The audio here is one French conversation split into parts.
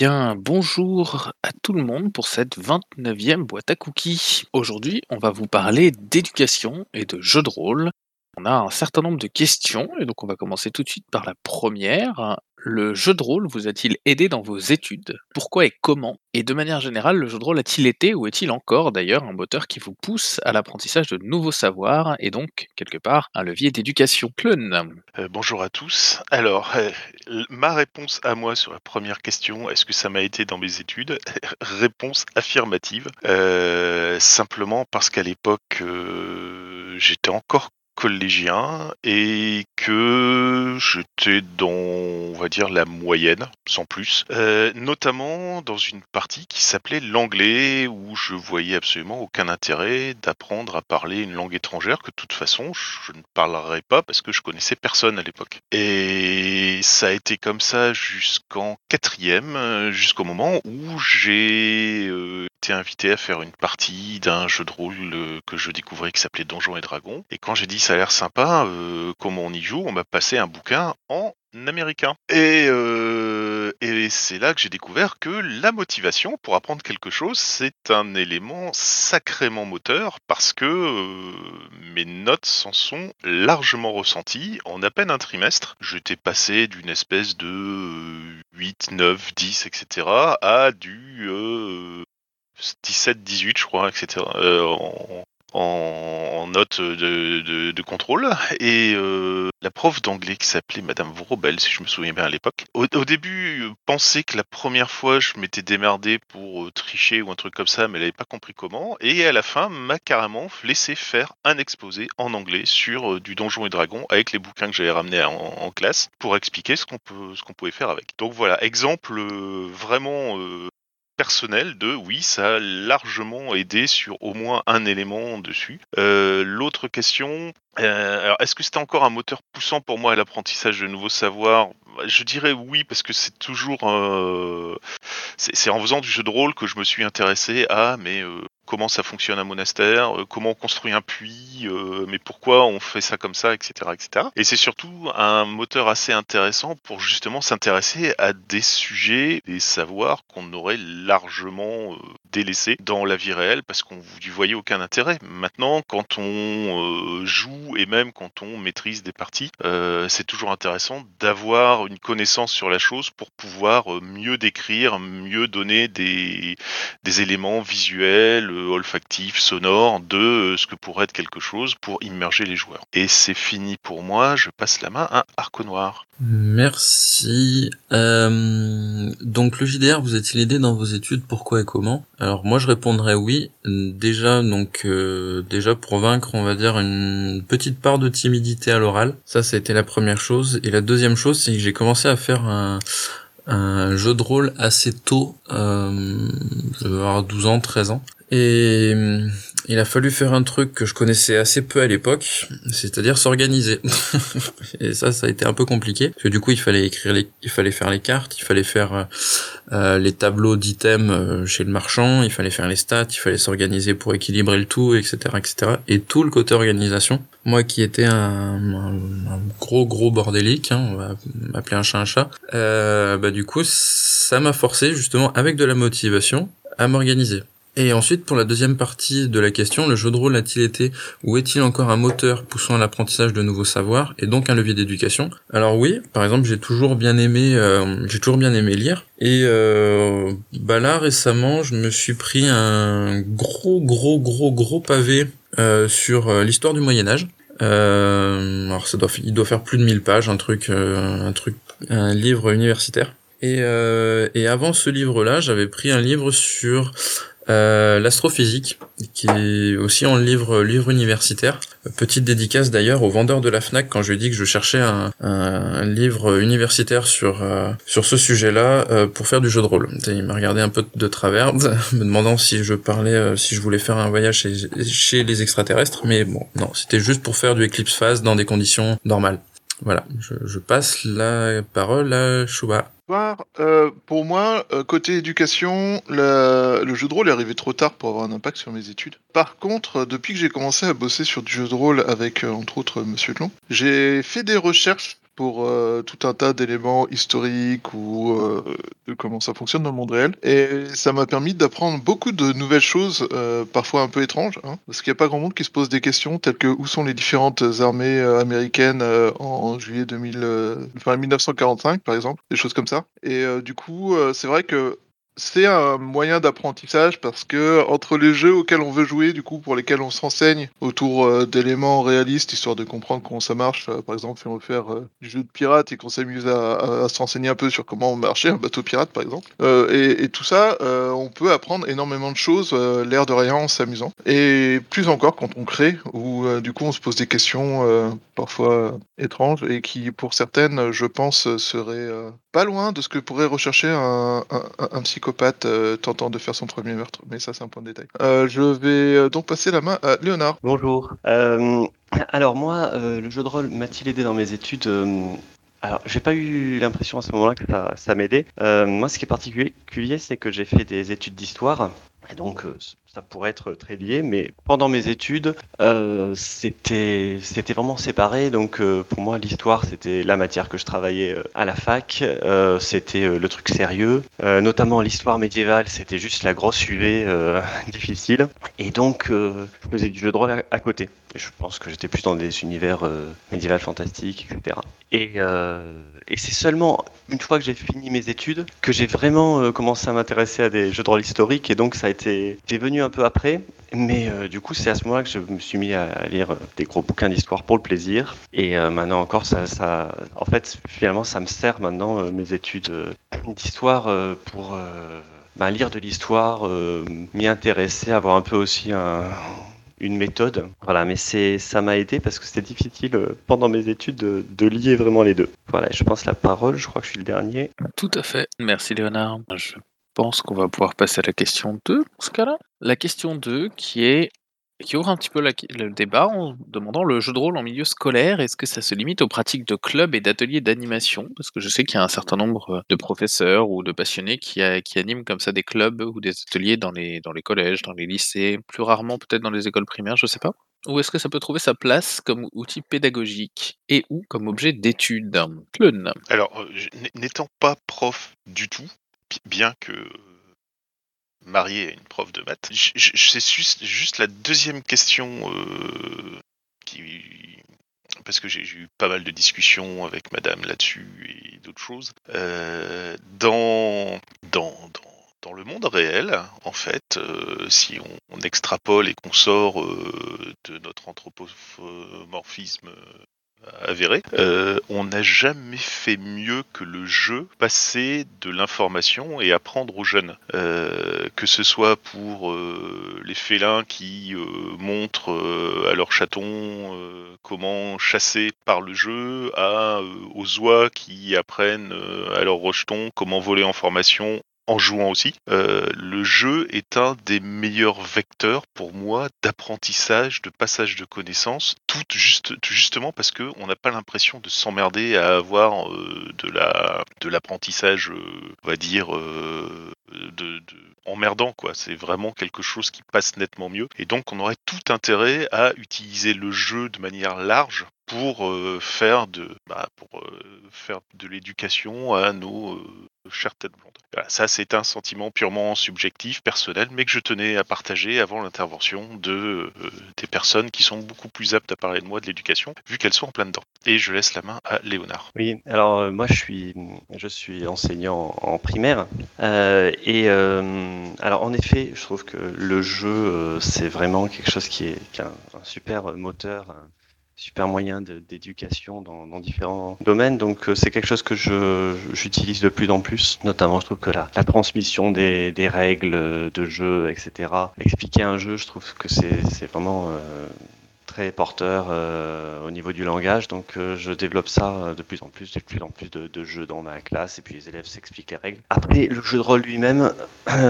bien, bonjour à tout le monde pour cette 29e boîte à cookies. Aujourd'hui, on va vous parler d'éducation et de jeux de rôle. On a un certain nombre de questions et donc on va commencer tout de suite par la première. Le jeu de rôle vous a-t-il aidé dans vos études? Pourquoi et comment? Et de manière générale, le jeu de rôle a-t-il été ou est-il encore d'ailleurs un moteur qui vous pousse à l'apprentissage de nouveaux savoirs et donc quelque part un levier d'éducation? Pleun Euh, bonjour à tous. Alors, euh, ma réponse à moi sur la première question, est-ce que ça m'a été dans mes études? Réponse affirmative. Euh, simplement parce qu'à l'époque, j'étais encore collégien et que j'étais dans, on va dire, la moyenne, sans plus. Euh, notamment dans une partie qui s'appelait l'anglais, où je voyais absolument aucun intérêt d'apprendre à parler une langue étrangère, que de toute façon, je ne parlerais pas parce que je connaissais personne à l'époque. Et ça a été comme ça jusqu'en quatrième, jusqu'au moment où j'ai euh, été invité à faire une partie d'un jeu de rôle euh, que je découvrais qui s'appelait Donjons et Dragons. Et quand j'ai dit ça a l'air sympa, euh, comment on y joue, on m'a passé un bouquin en américain. Et, euh, et c'est là que j'ai découvert que la motivation pour apprendre quelque chose, c'est un élément sacrément moteur parce que euh, mes notes s'en sont largement ressenties en à peine un trimestre. J'étais passé d'une espèce de euh, 8, 9, 10, etc. à du euh, 17, 18, je crois, etc. en, note de, de, de contrôle. Et euh, la prof d'anglais qui s'appelait Madame Vrobel, si je me souviens bien à l'époque, au, au début euh, pensait que la première fois je m'étais démerdé pour euh, tricher ou un truc comme ça, mais elle n'avait pas compris comment. Et à la fin, m'a carrément laissé faire un exposé en anglais sur euh, du Donjon et Dragon avec les bouquins que j'avais ramenés en, classe pour expliquer ce qu'on qu'on pouvait faire avec. Donc voilà, exemple vraiment personnel de oui, ça a largement aidé sur au moins un élément dessus. Euh, L'autre question, euh, alors est-ce que c'était encore un moteur poussant pour moi à l'apprentissage de nouveaux savoirs? Je dirais oui parce que c'est toujours euh, c'est en faisant du jeu de rôle que je me suis intéressé à mais euh, comment ça fonctionne un monastère, euh, comment on construit un puits, euh, mais pourquoi on fait ça comme ça, etc., etc. Et c'est surtout un moteur assez intéressant pour justement s'intéresser à des sujets, des savoirs qu'on aurait largement euh, délaissés dans la vie réelle parce qu'on n'y voyait aucun intérêt. Maintenant, quand on euh, et même quand on maîtrise des parties, euh, c'est toujours intéressant d'avoir une connaissance sur la chose pour pouvoir euh, mieux décrire, mieux donner des, éléments visuels, euh, olfactifs, sonores de ce que pourrait être quelque chose pour immerger les joueurs. Et c'est fini pour moi, je passe la main à Arco Noir. Merci. Donc le JDR vous a-t-il aidé dans vos études Pourquoi et comment? Alors moi je répondrais oui. Déjà donc déjà pour vaincre on va dire une petite part de timidité à l'oral. Ça ça a été la première chose. Et la deuxième chose c'est que j'ai commencé à faire un jeu de rôle assez tôt, euh, je devais avoir 12 ans, 13 ans. Et il a fallu faire un truc que je connaissais assez peu à l'époque, c'est-à-dire s'organiser. et ça, ça a été un peu compliqué, parce que du coup, il fallait écrire les, il fallait faire les cartes, il fallait faire euh, euh, les tableaux d'items euh, chez le marchand, il fallait faire les stats, il fallait s'organiser pour équilibrer le tout, etc., etc. Et tout le côté organisation. Moi, qui était un, un- gros gros bordélique, hein, on va m'appeler un chat un chat, euh, bah du coup, ça m'a forcé justement avec de la motivation à m'organiser. Et ensuite, pour la deuxième partie de la question, le jeu de rôle a-t-il été ou est-il encore un moteur poussant à l'apprentissage de nouveaux savoirs et donc un levier d'éducation? Alors oui, par exemple, j'ai toujours bien aimé, euh, j'ai toujours bien aimé lire. Et euh, bah là récemment, je me suis pris un gros, gros, gros, gros pavé euh, sur euh, l'histoire du Moyen Âge. Euh, alors ça doit, il doit faire plus de 1000 pages, un truc, euh, un truc, un livre universitaire. Et, et avant ce livre-là, j'avais pris un livre sur euh, l'astrophysique, qui est aussi en livre livre universitaire. Petite dédicace d'ailleurs au vendeur de la Fnac quand je lui ai dit que je cherchais un, un, un livre universitaire sur euh, sur ce sujet-là euh, pour faire du jeu de rôle. Il m'a regardé un peu de travers, me demandant si je parlais, euh, si je voulais faire un voyage chez, chez les extraterrestres, mais bon, non, c'était juste pour faire du Eclipse Phase dans des conditions normales. Voilà, je, je passe la parole à Chouba. Euh, pour moi, euh, côté éducation, le jeu de rôle est arrivé trop tard pour avoir un impact sur mes études. Par contre, euh, depuis que j'ai commencé à bosser sur du jeu de rôle avec, euh, entre autres, Monsieur Tlon, j'ai fait des recherches pour euh, tout un tas d'éléments historiques ou euh, de comment ça fonctionne dans le monde réel. Et ça m'a permis d'apprendre beaucoup de nouvelles choses, euh, parfois un peu étranges, hein, parce qu'il n'y a pas grand monde qui se pose des questions telles que où sont les différentes armées américaines en, en juillet 2000, euh, enfin 1945 par exemple, des choses comme ça. Et du coup, c'est vrai que c'est un moyen d'apprentissage parce que entre les jeux auxquels on veut jouer, du coup, pour lesquels on se renseigne autour euh, d'éléments réalistes, histoire de comprendre comment ça marche, euh, par exemple, si on veut faire euh, du jeu de pirate et qu'on s'amuse à, à- à se renseigner un peu sur comment marcher un bateau pirate, par exemple, et, tout ça, on peut apprendre énormément de choses, l'air de rien, en s'amusant. Et plus encore quand on crée, où du coup on se pose des questions parfois étranges et qui, pour certaines, je pense, seraient pas loin de ce que pourrait rechercher un, psychopathe euh, tentant de faire son premier meurtre. Mais ça, c'est un point de détail. Euh, je vais euh, donc passer la main à Léonard. Bonjour. Alors moi, le jeu de rôle m'a-t-il aidé dans mes études Alors, j'ai pas eu l'impression à ce moment-là que ça, ça m'aidait. Moi, ce qui est particulier, c'est que j'ai fait des études d'histoire. Et donc, ça pourrait être très lié, mais pendant mes études, euh, c'était vraiment séparé. Donc, euh, pour moi, l'histoire, c'était la matière que je travaillais euh, à la fac. C'était le truc sérieux. Notamment l'histoire médiévale, c'était juste la grosse UV difficile. Et donc, je faisais du jeu de rôle à côté. Je pense que j'étais plus dans des univers euh, médiévaux fantastiques, etc. Et, euh, et c'est seulement une fois que j'ai fini mes études que j'ai vraiment euh, commencé à m'intéresser à des jeux de rôle historiques. Et donc, ça a été, c'est venu un peu après. Mais euh, du coup, c'est à ce moment-là que je me suis mis à lire des gros bouquins d'histoire pour le plaisir. Et maintenant encore, ça, en fait, finalement, ça me sert maintenant mes études d'histoire pour bah, lire de l'histoire, m'y intéresser, avoir un peu aussi un, une méthode. Voilà, mais c'est, ça m'a aidé parce que c'était difficile euh, pendant mes études de, lier vraiment les deux. Voilà, je pense la parole, je crois que je suis le dernier. Tout à fait. Merci Léonard. Je pense qu'on va pouvoir passer à la question 2 dans ce cas-là. La question 2 qui est qui ouvre un petit peu le débat en demandant le jeu de rôle en milieu scolaire, est-ce que ça se limite aux pratiques de clubs et d'ateliers d'animation? Parce que je sais qu'il y a un certain nombre de professeurs ou de passionnés qui, qui animent comme ça des clubs ou des ateliers dans les, dans les collèges, dans les lycées, plus rarement peut-être dans les écoles primaires, je sais pas. Ou est-ce que ça peut trouver sa place comme outil pédagogique et ou comme objet d'étude? Clun. Alors, euh, n'étant pas prof du tout, bi- bien que euh, marié à une prof de maths, c'est juste, la deuxième question euh, qui. Parce que j'ai eu pas mal de discussions avec madame là-dessus et d'autres choses. Euh, dans, dans, dans, dans le monde réel, en fait, euh, si on, extrapole et qu'on sort de notre anthropomorphisme avéré. Euh, on n'a jamais fait mieux que le jeu passer de l'information et apprendre aux jeunes. Euh, que ce soit pour euh, les félins qui montrent à leurs chatons comment chasser par le jeu, aux oies qui apprennent à leurs rejetons comment voler en formation en jouant aussi. Euh, le jeu est un des meilleurs vecteurs pour moi d'apprentissage, de passage de connaissances, tout juste, justement parce que on n'a pas l'impression de s'emmerder à avoir euh, de la de l'apprentissage, euh, on va dire de emmerdant quoi. C'est vraiment quelque chose qui passe nettement mieux et donc on aurait tout intérêt à utiliser le jeu de manière large pour euh, faire de bah, pour euh, faire de l'éducation à nos euh, chères têtes blondes. Voilà, ça c'est un sentiment purement subjectif, personnel, mais que je tenais à partager avant l'intervention de des personnes qui sont beaucoup plus aptes à parler de moi de l'éducation, vu qu'elles sont en plein dedans. Et je laisse la main à Léonard. Oui, alors moi je suis, je suis enseignant en primaire euh, et euh, alors en effet je trouve que le jeu c'est vraiment quelque chose qui est, un, super moteur, super moyen d'éducation dans, différents domaines. Donc euh, c'est quelque chose que j'utilise de plus en plus. Notamment je trouve que la, la transmission des, des règles de jeu etc expliquer un jeu je trouve que c'est c'est vraiment euh, très porteur euh, au niveau du langage. Donc euh, je développe ça euh, de plus en plus, de plus en plus de, jeux dans ma classe et puis les élèves s'expliquent les règles. Après, le jeu de rôle lui-même,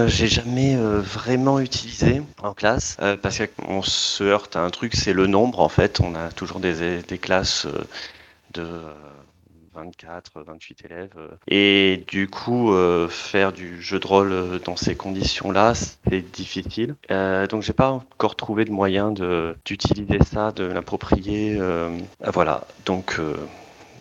j'ai jamais vraiment utilisé en classe parce qu'on se heurte à un truc, c'est le nombre en fait. On a toujours des, des classes de 24, 28 élèves. euh, Et du coup, euh, faire du jeu de rôle euh, dans ces conditions-là, c'est difficile. Euh, donc, j'ai pas encore trouvé de moyen d'utiliser ça, de l'approprier. voilà. Donc,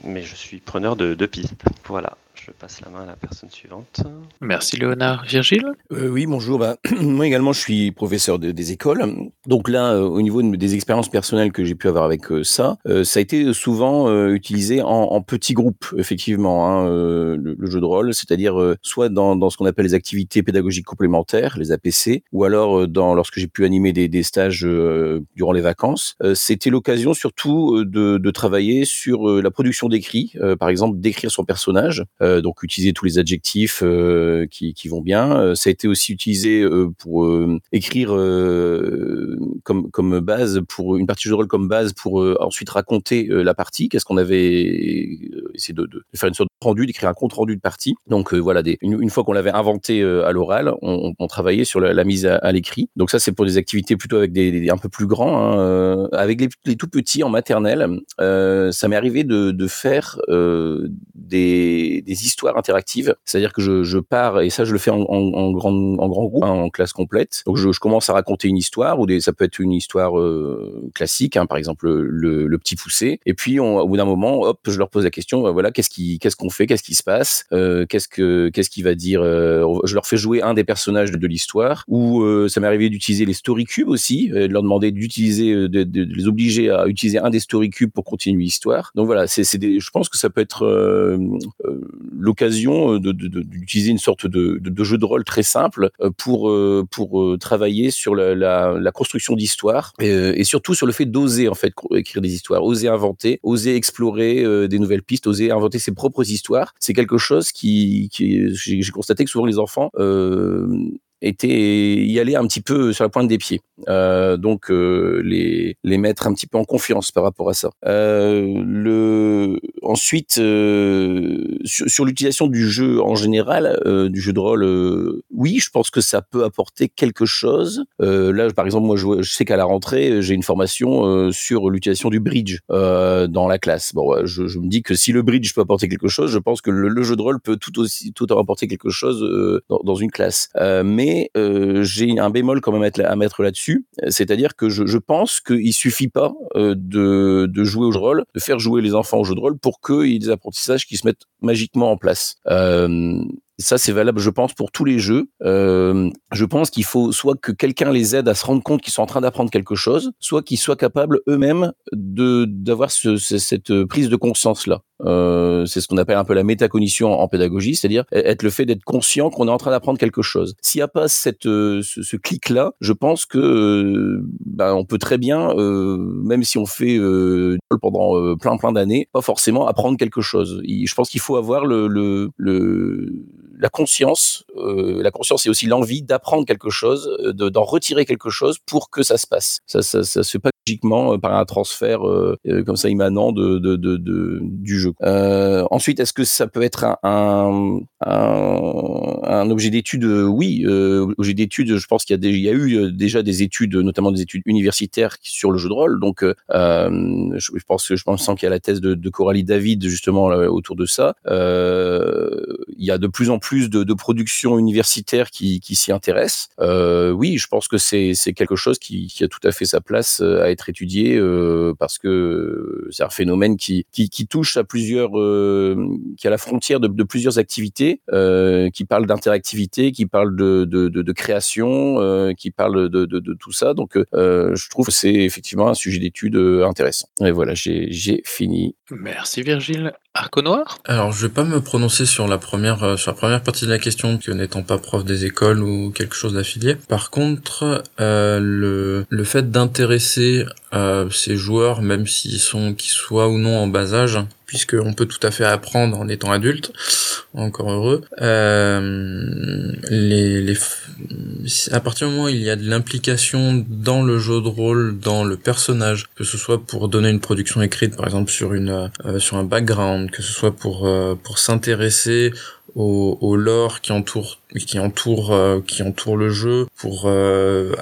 mais je suis preneur de, de pistes. Voilà. Je passe la main à la personne suivante. Merci Léonard. Virgile? Euh, oui, bonjour. Bah, moi également, je suis professeur de- des écoles. Donc là, euh, au niveau de- des expériences personnelles que j'ai pu avoir avec euh, ça, euh, ça a été souvent euh, utilisé en, en petits groupes, effectivement, hein, euh, le, le jeu de rôle, c'est-à-dire euh, soit dans, dans ce qu'on appelle les activités pédagogiques complémentaires, les APC, ou alors euh, dans lorsque j'ai pu animer des, des stages euh, durant les vacances. Euh, C'était l'occasion surtout de, de travailler sur euh, la production d'écrits, euh, par exemple d'écrire son personnage, euh, donc utiliser tous les adjectifs euh, qui, qui vont bien. Euh, ça a été aussi utilisé euh, pour euh, écrire euh, comme, comme base, pour une partie de rôle comme base, pour euh, ensuite raconter euh, la partie. Qu'est-ce qu'on avait euh, essayé de, de faire une sorte de rendu, d'écrire un compte rendu de partie. Donc euh, voilà, des, une, une fois qu'on l'avait inventé euh, à l'oral, on, on travaillait sur la, la mise à, à l'écrit. Donc ça, c'est pour des activités plutôt avec des, des- un peu plus grands. hein, euh, avec les, les tout petits en maternelle, euh, ça m'est arrivé de, de faire euh, des, histoires interactives. C'est-à-dire que je, pars, et ça je le fais en, grand, en grand groupe, hein, en classe complète. Donc je, commence à raconter une histoire, ou ça peut être une histoire euh, classique, hein, par exemple le, petit poussé. Et puis au bout d'un moment, hop, je leur pose la question, bah, voilà, qu'est-ce qu'on fait, qu'est-ce qui se passe, euh, qu'est-ce que, va dire. euh, je leur fais jouer un des personnages de, l'histoire. Ou ça m'est arrivé d'utiliser les story cubes aussi, de leur demander d'utiliser, de, les obliger à utiliser un des story cubes pour continuer l'histoire. Donc voilà, je pense que ça peut être l'occasion de, de- de- d'utiliser une sorte de, jeu de rôle très simple euh, pour euh, pour euh, travailler sur la, construction d'histoires et, euh, surtout sur le fait d'oser en fait écrire des histoires, oser inventer, oser explorer euh, des nouvelles pistes, oser inventer ses propres histoires. C'est quelque chose qui, qui j'ai, constaté que souvent les enfants euh, étaient y allaient un petit peu sur la pointe des pieds. Euh, donc euh, les les mettre un petit peu en confiance par rapport à ça. Euh, le ensuite euh, sur, sur l'utilisation du jeu en général, euh, du jeu de rôle, euh, oui, je pense que ça peut apporter quelque chose. Là, par exemple, moi, je, je sais qu'à la rentrée, j'ai une formation sur l'utilisation du bridge dans la classe. Bon, je, je me dis que si le bridge peut apporter quelque chose, je pense que le, le jeu de rôle peut tout aussi tout apporter quelque chose dans, dans une classe. Euh, euh, j'ai un bémol quand même à, mettre là-dessus, c'est-à-dire que je, pense qu'il suffit pas euh, de, de jouer au jeu de rôle, de faire jouer les enfants au jeu de rôle pour qu'il y ait des apprentissages qui se mettent magiquement en place. Euh, ça, c'est valable, je pense, pour tous les jeux. Euh, je pense qu'il faut soit que quelqu'un les aide à se rendre compte qu'ils sont en train d'apprendre quelque chose, soit qu'ils soient capables eux-mêmes de d'avoir ce, ce- cette prise de conscience là. Euh, c'est ce qu'on appelle un peu la métacognition en pédagogie, c'est-à-dire être le fait d'être conscient qu'on est en train d'apprendre quelque chose. S'il n'y a pas cette euh, ce, ce clic-là, je pense que euh, ben, on peut très bien, euh, même si on fait euh, pendant euh, plein plein d'années, pas forcément apprendre quelque chose. Je pense qu'il faut avoir le, le, le la conscience, euh, la conscience et aussi l'envie d'apprendre quelque chose, euh, de- d'en retirer quelque chose pour que ça se passe. Ça, ça, ça se fait pas logiquement euh, par un transfert euh, euh, comme ça immanent de, de, de, de- du jeu. Ensuite, est-ce que ça peut être un, un, un, objet d'étude Oui, euh, objet d'étude. Je pense qu'il y a, des, il y a eu euh, déjà des études, notamment des études universitaires sur le jeu de rôle. Donc, euh, je, je pense je pense qu'il y a la thèse de, Coralie David justement autour de ça. Euh, il y a de plus en plus de, de productions universitaires qui, qui s'y intéressent. Euh, oui, je pense que c'est quelque chose qui, qui a tout à fait sa place euh, à être étudié euh, parce que c'est un phénomène qui, qui, qui touche à plusieurs, euh, qui à la frontière de plusieurs activités, euh, qui parle d'interactivité, qui parle de, de, de, de création, euh, qui parle de, de, de tout ça. Donc, euh, je trouve que c'est effectivement un sujet d'étude intéressant. Et voilà, j'ai fini. Merci Virgile. Arco Noir Alors, je vais pas me prononcer sur la première euh, sur la première partie de la question, que n'étant pas prof des écoles ou quelque chose d'affilié. Par contre, euh, le le fait d'intéresser euh, ces joueurs, même s'ils sont qu'ils soient ou non en bas âge, puisque on peut tout à fait apprendre en étant adulte, encore heureux. Euh, les, les à partir du moment où il y a de l'implication dans le jeu de rôle, dans le personnage, que ce soit pour donner une production écrite, par exemple sur une euh, sur un background, que ce soit pour euh, pour s'intéresser au, au lore qui entoure qui entoure qui entoure le jeu pour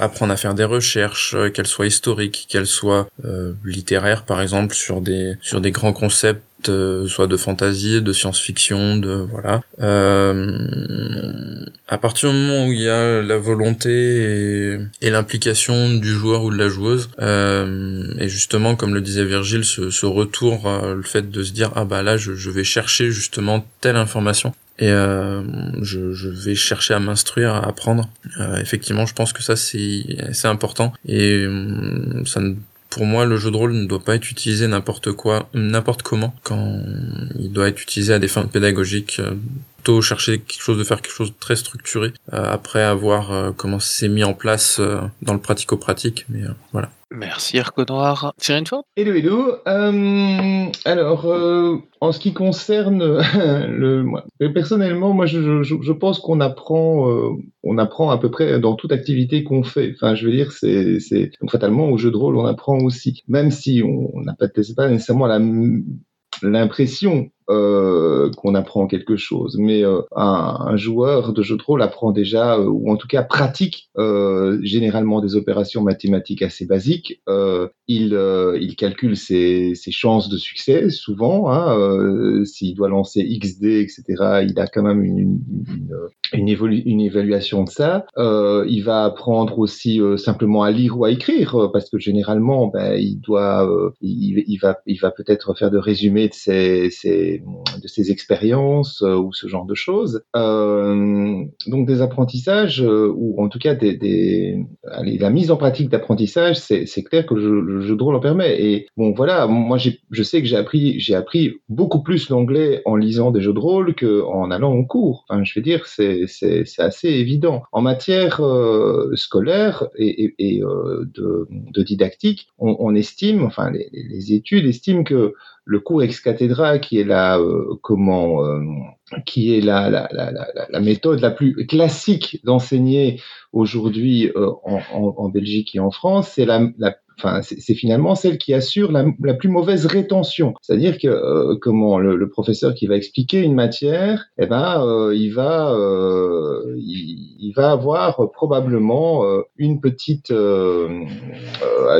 apprendre à faire des recherches qu'elles soient historiques qu'elles soient littéraires par exemple sur des sur des grands concepts soit de fantasy, de science-fiction, de voilà. Euh, à partir du moment où il y a la volonté et, l'implication du joueur ou de la joueuse, euh, et justement comme le disait Virgile, ce, ce retour, euh, le fait de se dire ah bah là je, je vais chercher justement telle information et euh, je, je, vais chercher à m'instruire, à apprendre. Euh, effectivement, je pense que ça c'est c'est important et euh, ça ne pour moi, le jeu de rôle ne doit pas être utilisé n'importe quoi, n'importe comment, quand il doit être utilisé à des fins pédagogiques. Euh, plutôt chercher quelque chose de faire quelque chose de très structuré euh, après avoir euh, comment c'est mis en place dans le pratico-pratique. Mais voilà. Merci Arco Noir. Thierry Ford Hello, hello. Euh, alors, euh, en ce qui concerne le, moi, personnellement, moi, je, je, je pense qu'on apprend, euh, on apprend à peu près dans toute activité qu'on fait. Enfin, je veux dire, c'est, c'est fatalement au jeu de rôle, on apprend aussi, même si on n'a pas, pas nécessairement la l'impression euh, qu'on apprend quelque chose. Mais euh, un, un, joueur de jeu de rôle apprend déjà, euh, ou en tout cas pratique euh, généralement des opérations mathématiques assez basiques. il, il calcule ses, ses, chances de succès souvent. Hein, S'il doit lancer XD, etc., il a quand même une, une, une, évolu une évaluation de ça. il va apprendre aussi simplement à lire ou à écrire, parce que généralement, ben, il doit, il, il, va, il va peut-être faire de résumés de ses, ses de ses expériences euh, ou ce genre de choses. Euh, donc des apprentissages euh, ou en tout cas des, la mise en pratique d'apprentissage, c'est clair que le, jeu de rôle en permet. Et bon voilà, moi je sais que j'ai appris j'ai appris beaucoup plus l'anglais en lisant des jeux de rôle qu'en allant en cours. Enfin, je veux dire, c'est assez évident. En matière scolaire et, et, de, didactique, on, on estime, enfin les, les études estiment que le cours ex cathedra, qui est la euh, comment, euh, qui est la, la, la, la, méthode la plus classique d'enseigner aujourd'hui euh, en, en, Belgique et en France, c'est la enfin, c'est finalement celle qui assure la, plus mauvaise rétention. C'est-à-dire que euh, comment le, le, professeur qui va expliquer une matière, eh ben, euh, il va, euh, il, va avoir probablement euh, une petite, euh,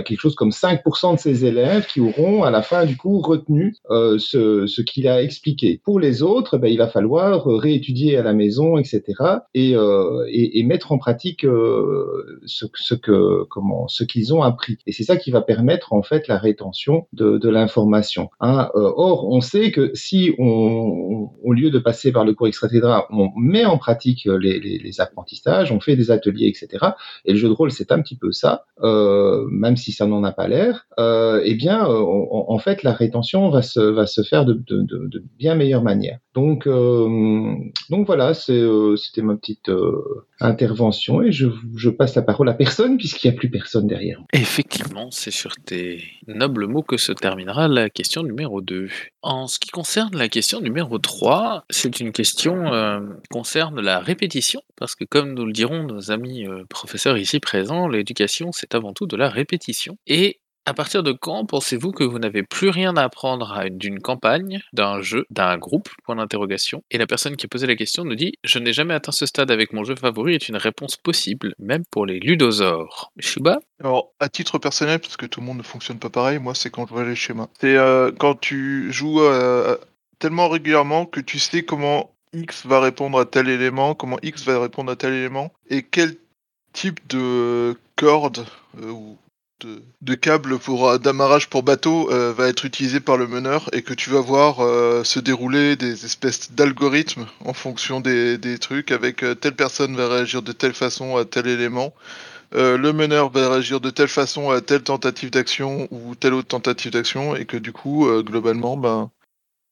quelque chose comme 5% de ses élèves qui auront à la fin du cours retenu ce, ce qu'il a expliqué. Pour les autres, ben, il va falloir réétudier à la maison, etc. et, et, et mettre en pratique ce, ce que comment ce qu'ils ont appris. Et c'est ça qui va permettre en fait la rétention de, l'information. Hein. Euh, or, on sait que si on, au lieu de passer par le cours extra on met en pratique les, apprentissages, on fait des ateliers, etc. Et le jeu de rôle, c'est un petit peu ça, euh, même si ça n'en a pas l'air. Euh, eh bien, en fait, la rétention va se, faire de, bien meilleure manière. Donc, voilà, c'était ma petite intervention et je, je passe la parole à personne puisqu'il n'y a plus personne derrière. Effectivement c'est sur tes nobles mots que se terminera la question numéro 2. En ce qui concerne la question numéro 3, c'est une question euh, qui concerne la répétition, parce que comme nous le diront nos amis euh, professeurs ici présents, l'éducation c'est avant tout de la répétition. Et à partir de quand pensez-vous que vous n'avez plus rien à apprendre d'une campagne, d'un jeu, d'un groupe? Point d'interrogation. Et la personne qui a posé la question nous dit Je n'ai jamais atteint ce stade avec mon jeu favori est une réponse possible, même pour les ludosaures. Shuba? Alors, à titre personnel, parce que tout le monde ne fonctionne pas pareil, moi c'est quand je vois les schémas. C'est euh, quand tu joues euh, tellement régulièrement que tu sais comment X va répondre à tel élément, comment X va répondre à tel élément, et quel type de corde euh, ou de, câble pour euh, d'amarrage pour bateau euh, va être utilisé par le meneur et que tu vas voir euh, se dérouler des espèces d'algorithmes en fonction des, trucs avec telle personne va réagir de telle façon à tel élément. le meneur va réagir de telle façon à telle tentative d'action ou telle autre tentative d'action et que du coup globalement ben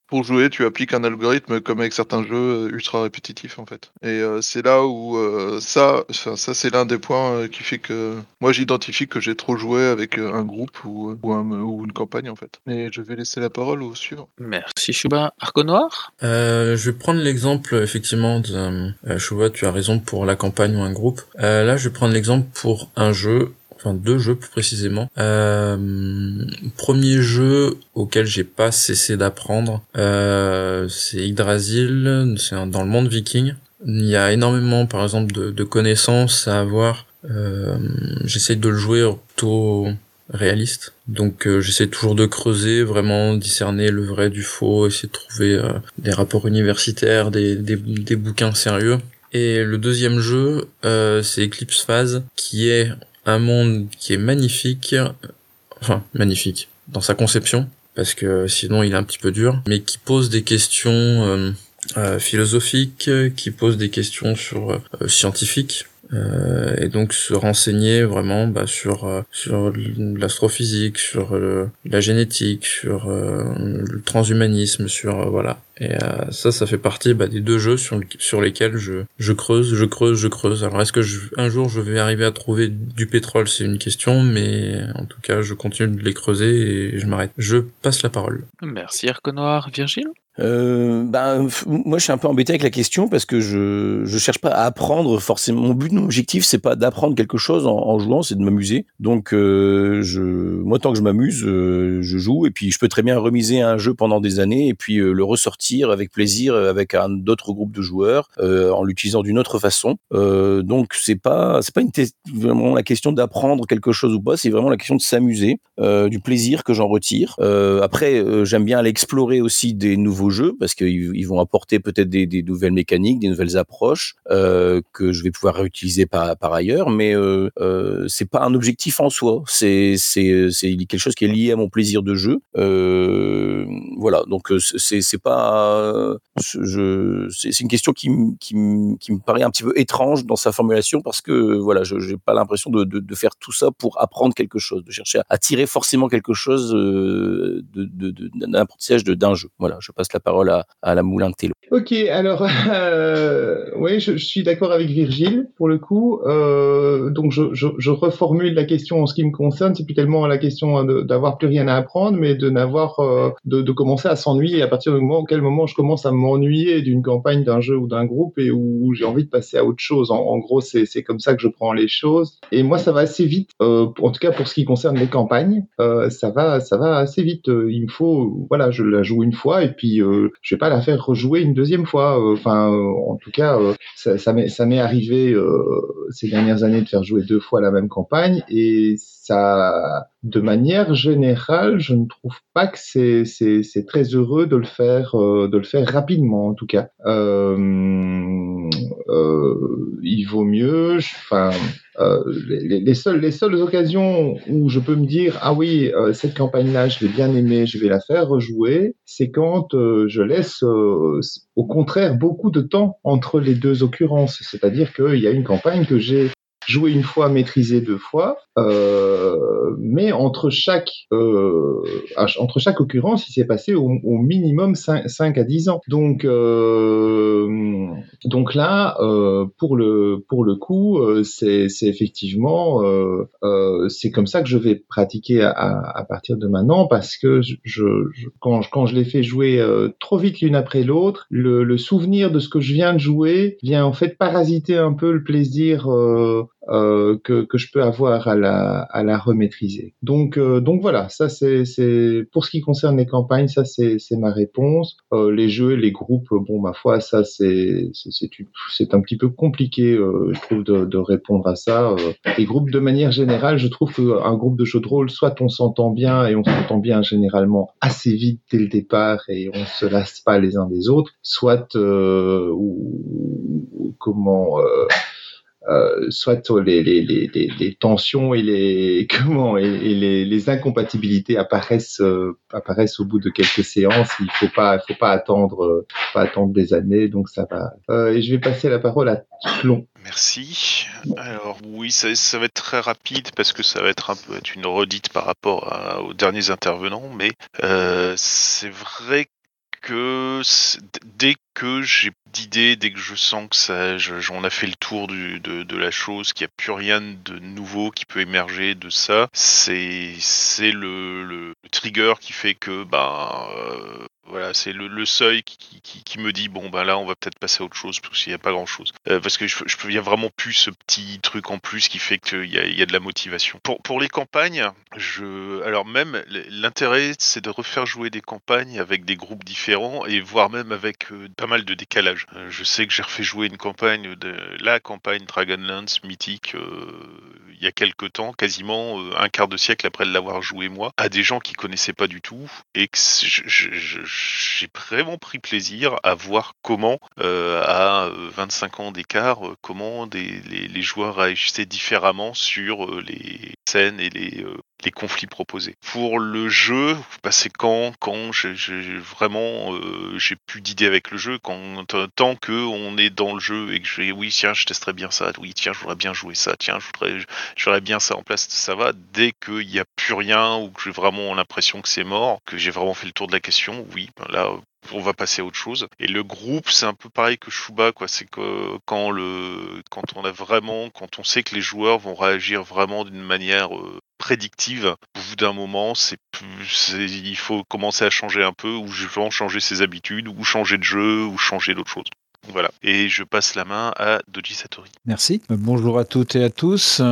pour jouer, tu appliques un algorithme comme avec certains jeux euh, ultra répétitifs en fait. Et euh, c'est là où euh, ça, ça c'est l'un des points euh, qui fait que moi j'identifie que j'ai trop joué avec un groupe ou, ou, un, ou, une campagne en fait. Et je vais laisser la parole au suivant. Merci Chouba. Arco Noir? Je vais prendre l'exemple effectivement de Chouba, tu as raison pour la campagne ou un groupe. là, je vais prendre l'exemple pour un jeu enfin deux jeux plus précisément. Euh, premier jeu auquel j'ai pas cessé d'apprendre, euh, c'est Yggdrasil, c'est dans le monde viking. Il y a énormément, par exemple, de, de connaissances à avoir. Euh, J'essaie de le jouer plutôt réaliste. Donc euh, j'essaie toujours de creuser, vraiment discerner le vrai du faux, essayer de trouver euh, des rapports universitaires, des, des, des, bouquins sérieux. Et le deuxième jeu, euh, c'est Eclipse Phase, qui est un monde qui est magnifique, enfin magnifique dans sa conception, parce que sinon il est un petit peu dur, mais qui pose des questions euh, euh, philosophiques, qui pose des questions sur euh, scientifiques, euh, et donc se renseigner vraiment bah, sur euh, sur l'astrophysique, sur euh, la génétique, sur le transhumanisme, sur voilà. Et ça, ça fait partie bah, des deux jeux sur, sur lesquels je, je creuse, je creuse, je creuse. Alors est-ce que je, un jour je vais arriver à trouver du pétrole, c'est une question, mais en tout cas, je continue de les creuser et je m'arrête. Je passe la parole. Merci Arconoir. Virgile? Euh, ben, moi, je suis un peu embêté avec la question parce que je je cherche pas à apprendre forcément. Mon but, mon objectif, c'est pas d'apprendre quelque chose en, jouant, c'est de m'amuser. Donc, euh, je, moi, tant que je m'amuse, euh, je joue et puis je peux très bien remiser un jeu pendant des années et puis euh, le ressortir avec plaisir avec un d'autres groupes de joueurs euh, en l'utilisant d'une autre façon. donc, c'est pas c'est pas vraiment la question d'apprendre quelque chose ou pas, c'est vraiment la question de s'amuser, du plaisir que j'en retire. après, j'aime bien aller explorer aussi des nouveaux jeux parce qu'ils ils vont apporter peut-être des, nouvelles mécaniques, des nouvelles approches euh, que je vais pouvoir réutiliser par, ailleurs. Mais euh, euh, c'est pas un objectif en soi. C'est quelque chose qui est lié à mon plaisir de jeu. Voilà. Donc c'est pas c'est une question qui me paraît un petit peu étrange dans sa formulation parce que voilà je j'ai pas l'impression de, faire tout ça pour apprendre quelque chose, de chercher à, tirer forcément quelque chose euh, de, d'un apprentissage d'un jeu. Voilà, je passe la parole à, la Moulin de Télo. Ok, alors euh, oui, je, suis d'accord avec Virgile pour le coup. Euh, donc je, reformule la question en ce qui me concerne. C'est plus tellement la question d'avoir plus rien à apprendre, mais de n'avoir euh, de, commencer à s'ennuyer à partir du moment quel moment je commence à m'ennuyer d'une campagne, d'un jeu ou d'un groupe et où j'ai envie de passer à autre chose. En, en gros, c'est comme ça que je prends les choses. Et moi, ça va assez vite. En tout cas, pour ce qui concerne les campagnes, ça va ça va assez vite. Il me faut voilà, je la joue une fois et puis euh, je vais pas la faire rejouer une deuxième fois. Euh, enfin, euh, en tout cas, euh, ça, ça m'est arrivé ces dernières années de faire jouer deux fois la même campagne et de manière générale, je ne trouve pas que c'est c'est c'est très heureux de le faire de le faire rapidement en tout cas. il vaut mieux, enfin. Euh, les, les, seules, les seules occasions où je peux me dire ah oui euh, cette campagne là je l'ai bien aimée je vais la faire rejouer c'est quand euh, je laisse au contraire beaucoup de temps entre les deux occurrences c'est-à-dire qu'il y a une campagne que j'ai joué une fois, maîtrisé deux fois, euh, mais entre chaque euh, entre chaque occurrence, il s'est passé au, minimum 5, 5, à 10 ans. Donc euh, donc là, euh, pour le pour le coup, euh, c'est effectivement euh, c'est comme ça que je vais pratiquer à, à, partir de maintenant parce que je, je quand je, quand je l'ai fait jouer trop vite l'une après l'autre, le, le, souvenir de ce que je viens de jouer vient en fait parasiter un peu le plaisir euh, que, que, je peux avoir à la, à la remaîtriser. Donc, euh, donc voilà, ça c'est, pour ce qui concerne les campagnes, ça c'est, ma réponse. Euh, les jeux, les groupes, bon ma foi, ça c'est, c'est, un petit peu compliqué, euh, je trouve, de, de, répondre à ça. Euh, les groupes, de manière générale, je trouve qu'un groupe de jeux de rôle, soit on s'entend bien et on s'entend bien généralement assez vite dès le départ et on se lasse pas les uns des autres, soit ou, ou, comment euh, soit les, les, les, les, tensions et les comment et, les, incompatibilités apparaissent euh, apparaissent au bout de quelques séances. Il faut pas faut pas attendre euh, pas attendre des années donc ça va. Et je vais passer la parole à Tlon. Merci. Alors oui, ça, ça, va être très rapide parce que ça va être un peu être une redite par rapport à, aux derniers intervenants, mais c'est vrai dès que j'ai d'idées, dès que je sens que ça, j'en a fait le tour de, la chose, qu'il n'y a plus rien de nouveau qui peut émerger de ça, c'est le, le, trigger qui fait que euh, voilà, c'est le, seuil qui, qui, me dit bon ben là on va peut-être passer à autre chose parce qu'il n'y a pas grand chose. parce que je, je, il y a vraiment plus ce petit truc en plus qui fait qu'il y a, il y a de la motivation. Pour, pour les campagnes, je, alors même l'intérêt c'est de refaire jouer des campagnes avec des groupes différents et voire même avec euh, pas mal de décalage. Euh, je sais que j'ai refait jouer une campagne de la campagne Dragonlance mythique euh, il y a quelques temps, quasiment euh, un quart de siècle après l'avoir joué moi, à des gens qui connaissaient pas du tout et que j'ai vraiment pris plaisir à voir comment euh, à 25 ans d'écart, euh, comment les, joueurs agissaient différemment sur les scènes et les, les conflits proposés. Pour le jeu, bah, c'est quand, quand j'ai vraiment euh, j'ai plus d'idées avec le jeu, quand tant que on est dans le jeu et que je oui tiens je testerais bien ça, oui tiens je voudrais bien jouer ça, tiens je voudrais je bien ça en place, ça va. Dès qu'il n'y a plus rien ou que j'ai vraiment l'impression que c'est mort, que j'ai vraiment fait le tour de la question, oui ben là on va passer à autre chose. Et le groupe, c'est un peu pareil que Shuba, quoi. C'est que quand le, quand on a vraiment, quand on sait que les joueurs vont réagir vraiment d'une manière euh, prédictive, au bout d'un moment, il faut commencer à changer un peu, ou justement changer ses habitudes, ou changer de jeu, ou changer d'autre chose. Voilà. Et je passe la main à Doji Satori. Merci. Bonjour à toutes et à tous.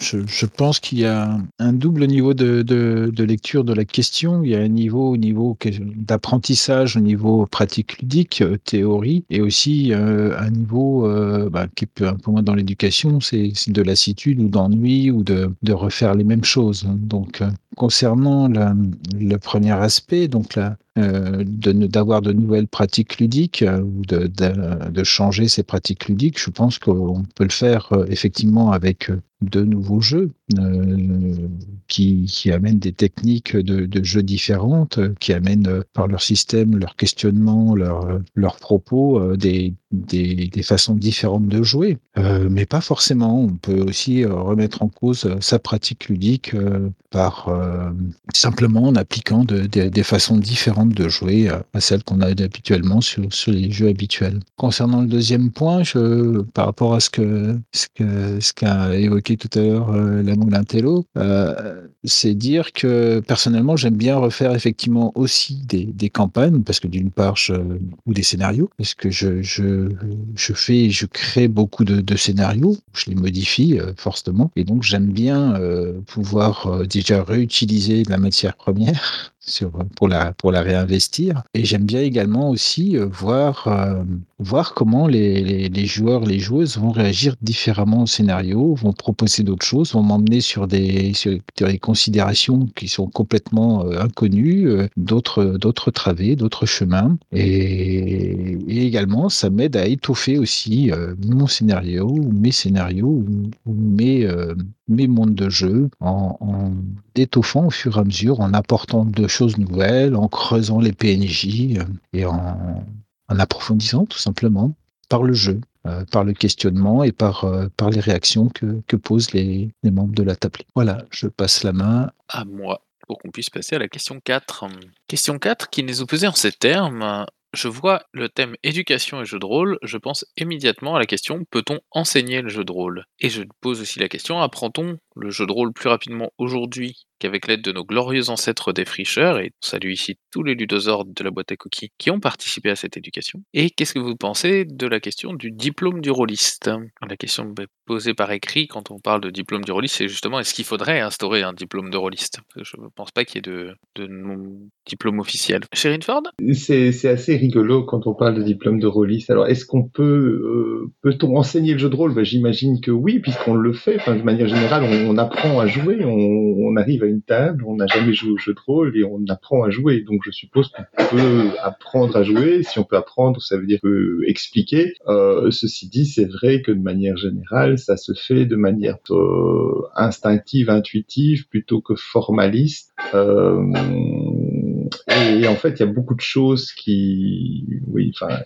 Je, je pense qu'il y a un double niveau de, lecture de la question. Il y a un niveau au niveau d'apprentissage, au niveau pratique ludique, théorie, et aussi euh, un niveau euh, bah, qui est un peu moins dans l'éducation, c'est de lassitude ou d'ennui ou de, refaire les mêmes choses. Donc, euh, concernant le premier aspect, donc la, euh, d'avoir de, nouvelles pratiques ludiques euh, ou de, de, de, changer ces pratiques ludiques, je pense qu'on peut le faire euh, effectivement avec de nouveaux jeux euh, qui, qui, amènent des techniques de, de, jeux différentes, qui amènent par leur système, leur questionnement, leurs leur propos, des, des, des, façons différentes de jouer. Euh, mais pas forcément. On peut aussi remettre en cause sa pratique ludique euh, par simplement en appliquant de, de, des façons différentes de jouer à, celles qu'on a habituellement sur, sur les jeux habituels. Concernant le deuxième point, je, par rapport à ce que ce que ce qu'a évoqué tout à l'heure euh, la Moulintello, euh, c'est dire que personnellement j'aime bien refaire effectivement aussi des, campagnes parce que d'une part ou des scénarios parce que je, je, je fais je crée beaucoup de, scénarios, je les modifie euh, fortement et donc j'aime bien pouvoir déjà réutiliser de la matière première pour, la, pour la réinvestir. Et j'aime bien également aussi euh, voir, euh, voir comment les, les, les, joueurs, les joueuses vont réagir différemment au scénario, vont proposer d'autres choses, vont m'emmener sur des, sur des considérations qui sont complètement euh, inconnues, d'autres, travées, d'autres chemins. Et, également, ça m'aide à étoffer aussi mon scénario, mes scénarios, ou mes, mes mondes de jeu en, en au fur et à mesure, en apportant de choses nouvelles, en creusant les PNJ euh, et en, approfondissant tout simplement par le jeu, euh, par le questionnement et par, euh, les réactions que, posent les, membres de la table. Voilà, je passe la main à moi pour qu'on puisse passer à la question 4. Question 4 qui nous opposée en ces termes. Je vois le thème éducation et jeu de rôle, je pense immédiatement à la question peut-on enseigner le jeu de rôle? Et je pose aussi la question apprend-on le jeu de rôle plus rapidement aujourd'hui qu'avec l'aide de nos glorieux ancêtres défricheurs, et on salue ici tous les ludosaures de la boîte à cookies qui ont participé à cette éducation. Et qu'est-ce que vous pensez de la question du diplôme du rôliste La question posée par écrit quand on parle de diplôme du rôliste, c'est justement est-ce qu'il faudrait instaurer un diplôme de rôliste Je ne pense pas qu'il y ait de, de diplôme officiel. Sherine Ford? C'est assez rigolo quand on parle de diplôme de rôliste. Alors, est-ce qu'on peut, euh, peut-on enseigner le jeu de rôle? Ben, J'imagine que oui, puisqu'on le fait. Enfin, de manière générale, on, on apprend à jouer, on, on arrive à une table, on n'a jamais joué au jeu de rôle et on apprend à jouer. Donc je suppose qu'on peut apprendre à jouer. Si on peut apprendre, ça veut dire que expliquer. Euh, ceci dit, c'est vrai que de manière générale, ça se fait de manière euh, instinctive, intuitive, plutôt que formaliste. Euh, et, en fait, il y a beaucoup de choses qui, oui, enfin,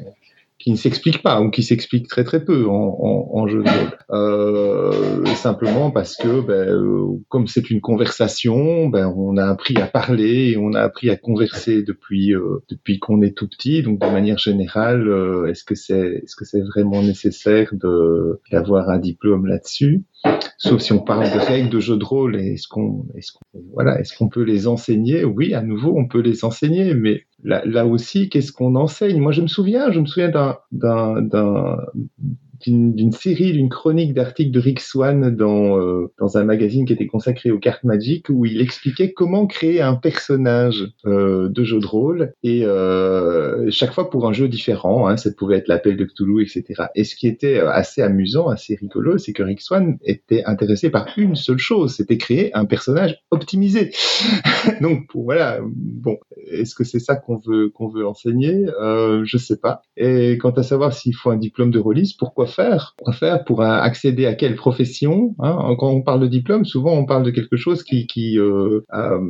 qui ne s'explique pas ou qui s'explique très très peu en, en, en jeu de rôle. Euh, simplement parce que ben, euh, comme c'est une conversation, ben, on a appris à parler et on a appris à converser depuis euh, depuis qu'on est tout petit. Donc de manière générale, euh, est-ce que c'est est-ce que c'est vraiment nécessaire de d'avoir un diplôme là-dessus? Sauf si on parle de règles de jeu de rôle, est-ce qu'on qu'on voilà est-ce qu'on peut les enseigner? Oui, à nouveau, on peut les enseigner, mais là, aussi, qu'est-ce qu'on enseigne? Moi, je me souviens, je me souviens d'un, d'un, d'une série, d'une chronique d'articles de Rick Swan dans, euh, dans un magazine qui était consacré aux cartes Magic où il expliquait comment créer un personnage euh, de jeu de rôle et euh, chaque fois pour un jeu différent, hein, ça pouvait être l'appel de Cthulhu, etc. Et ce qui était assez amusant, assez rigolo, c'est que Rick Swan était intéressé par une seule chose, c'était créer un personnage optimisé. Donc voilà, bon, est-ce que c'est ça qu'on veut qu'on veut enseigner? Euh, Je sais pas. Et quant à savoir s'il faut un diplôme de release, pourquoi faire faire pour accéder à quelle profession hein Quand on parle de diplôme, souvent on parle de quelque chose qui euh, euh,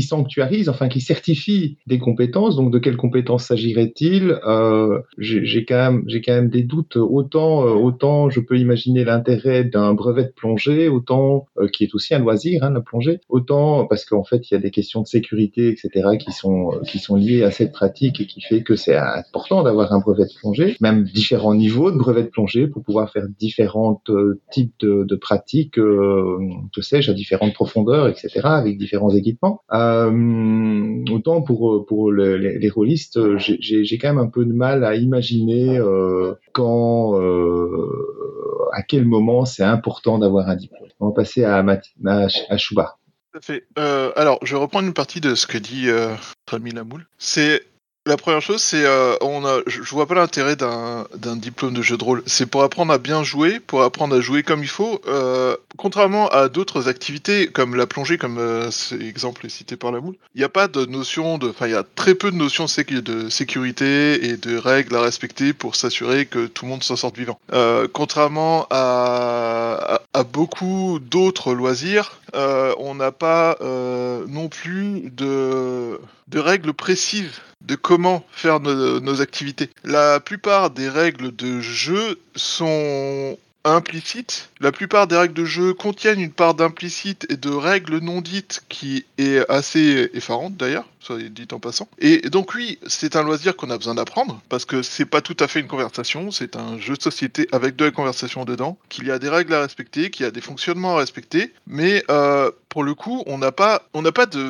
sanctuarise, enfin qui certifie des compétences. Donc de quelles compétences s'agirait-il? Euh, J'ai quand même j'ai quand même des doutes. Autant autant je peux imaginer l'intérêt d'un brevet de plongée, autant qui est aussi un loisir, hein, la plongée. Autant parce qu'en fait il y a des questions de sécurité, etc. qui sont qui sont liées à cette pratique et qui fait que c'est important d'avoir un brevet de plongée, même différents niveaux de brevet de plongée pour pouvoir faire différents euh, types de, pratiques, euh, que sais-je, à différentes profondeurs, etc., avec différents équipements. Euh, autant pour pour le, les, les rôlistes, j'ai quand même un peu de mal à imaginer euh, quand, à quel moment c'est important d'avoir un diplôme. On va passer à, à, à Chouba. Fait. Euh, alors, je vais reprendre une partie de ce que dit Rami Lamoule. C'est la première chose, c'est euh, on a, je vois pas l'intérêt d'un d'un diplôme de jeu de rôle. C'est pour apprendre à bien jouer, pour apprendre à jouer comme il faut. Euh, contrairement à d'autres activités comme la plongée, comme euh, cet exemple est cité par la moule, il n'y a pas de notion de, enfin il y a très peu de notions de sécurité et de règles à respecter pour s'assurer que tout le monde s'en sorte vivant. Euh, contrairement à, à, à beaucoup d'autres loisirs, euh, on n'a pas euh, non plus de de règles précises de comment faire nos, activités. La plupart des règles de jeu sont implicites. La plupart des règles de jeu contiennent une part d'implicite et de règles non dites qui est assez effarante d'ailleurs, soit dit en passant. Et donc oui, c'est un loisir qu'on a besoin d'apprendre parce que c'est pas tout à fait une conversation, c'est un jeu de société avec de la conversation dedans, qu'il y a des règles à respecter, qu'il y a des fonctionnements à respecter, mais euh, pour le coup, on n'a pas,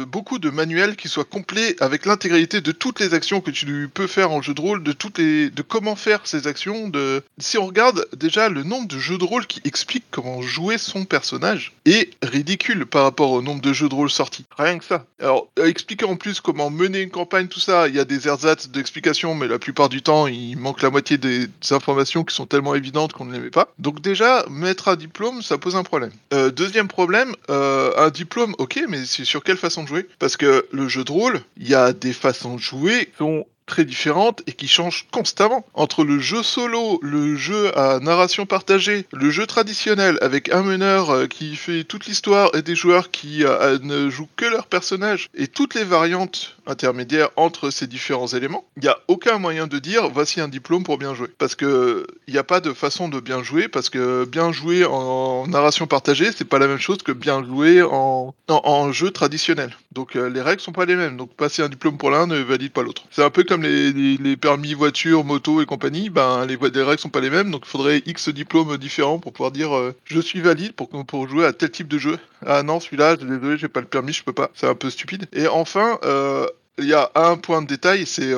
beaucoup de manuels qui soient complets avec l'intégralité de toutes les actions que tu peux faire en jeu de rôle, de toutes les, comment faire ces actions. De, si on regarde déjà le nombre de jeux de rôle qui expliquent comment jouer son personnage est ridicule par rapport au nombre de jeux de rôle sortis. Rien que ça. Alors, expliquer en plus comment mener une campagne, tout ça, il y a des ersatz d'explications, mais la plupart du temps, il manque la moitié des, informations qui sont tellement évidentes qu'on ne les met pas. Donc déjà, mettre un diplôme, ça pose un problème. Euh, deuxième problème, euh, un diplôme, ok, mais c'est sur quelle façon de jouer? Parce que le jeu de rôle, il y a des façons de jouer qui sont très différentes et qui changent constamment. Entre le jeu solo, le jeu à narration partagée, le jeu traditionnel avec un meneur euh, qui fait toute l'histoire et des joueurs qui euh, ne jouent que leur personnage et toutes les variantes intermédiaires entre ces différents éléments, il n'y a aucun moyen de dire voici un diplôme pour bien jouer. Parce que il n'y a pas de façon de bien jouer, parce que bien jouer en narration partagée, c'est pas la même chose que bien jouer en, en, jeu traditionnel. Donc euh, les règles sont pas les mêmes. Donc passer un diplôme pour l'un ne valide pas l'autre. C'est un peu comme les, permis voiture, moto et compagnie. Ben les, les règles sont pas les mêmes, donc il faudrait X diplômes différents pour pouvoir dire euh, je suis valide pour, pour jouer à tel type de jeu. Ah non, celui-là, désolé, j'ai pas le permis, je peux pas. C'est un peu stupide. Et enfin, euh, il y a un point de détail, c'est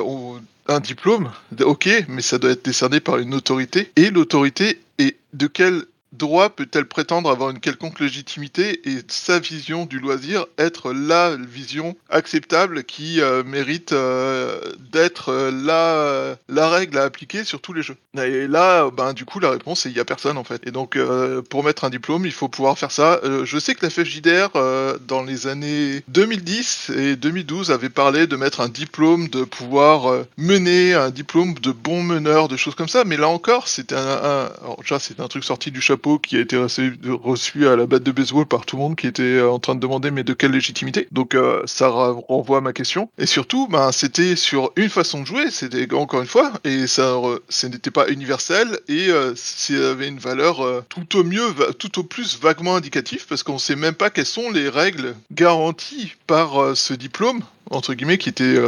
un diplôme, ok, mais ça doit être décerné par une autorité. Et l'autorité est de quel droit peut-elle prétendre avoir une quelconque légitimité et sa vision du loisir être la vision acceptable qui euh, mérite euh, d'être euh, la, la règle à appliquer sur tous les jeux? Et là, ben, du coup, la réponse c'est il n'y a personne en fait. Et donc, pour mettre un diplôme, il faut pouvoir faire ça. Je sais que la FFJDR, euh, dans les années 2010 et 2012, avait parlé de mettre un diplôme, de pouvoir mener un diplôme de bon meneur, de choses comme ça. Mais là encore, c'était un, un... Alors, déjà, c'est un truc sorti du chapeau qui a été reçu à la batte de baseball par tout le monde qui était en train de demander mais de quelle légitimité? Donc euh, ça renvoie à ma question. Et surtout, ben, c'était sur une façon de jouer, c'était encore une fois, et ça, ce n'était pas universel et euh, ça avait une valeur euh, tout au mieux, tout au plus vaguement indicatif parce qu'on sait même pas quelles sont les règles garanties par euh, ce diplôme entre guillemets qui était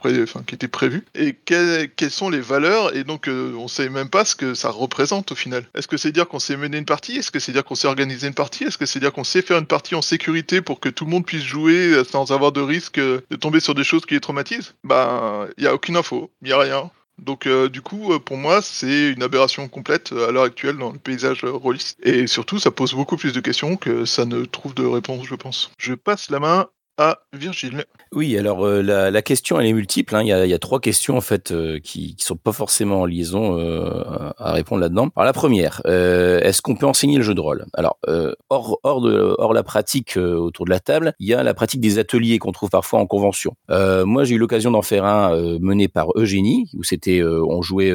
qui était prévu et quelles, sont les valeurs? Et donc euh, on sait même pas ce que ça représente au final. Est-ce que c'est dire qu'on sait mener une partie? Est-ce que c'est dire qu'on sait organiser une partie? Est-ce que c'est dire qu'on sait faire une partie en sécurité pour que tout le monde puisse jouer euh, sans avoir de risque euh, de tomber sur des choses qui les traumatisent? Ben, il y a aucune info, il y a rien. Donc euh, du coup, pour moi, c'est une aberration complète à l'heure actuelle dans le paysage rôliste. Et surtout, ça pose beaucoup plus de questions que ça ne trouve de réponse, je pense. Je passe la main à Virgile. Oui, alors euh, la, question elle est multiple. hein. Il, y a, trois questions en fait euh, qui, qui sont pas forcément en liaison euh, à répondre là-dedans. Alors la première, est-ce qu'on peut enseigner le jeu de rôle? Alors hors de la pratique autour de la table, il y a la pratique des ateliers qu'on trouve parfois en convention. Moi j'ai eu l'occasion d'en faire un mené par Eugénie où c'était on jouait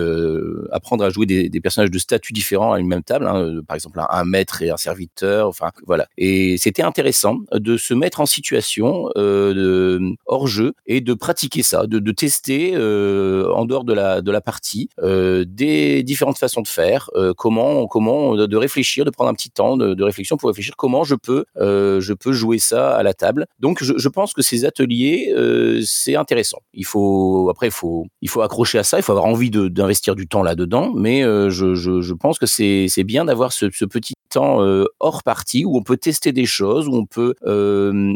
apprendre à jouer des, personnages de statuts différents à une même table. hein. Par exemple un maître et un serviteur. Enfin voilà. Et c'était intéressant de se mettre en situation euh, hors jeu et de pratiquer ça, de, tester euh, en dehors de la de la partie euh, des différentes façons de faire, comment comment de, réfléchir, de prendre un petit temps de, réflexion pour réfléchir comment je peux je peux jouer ça à la table. Donc je, pense que ces ateliers c'est intéressant. Il faut après il faut il faut accrocher à ça, il faut avoir envie d'investir du temps là-dedans, mais je, je, pense que c'est bien d'avoir ce petit euh, hors partie où on peut tester des choses, où on peut euh,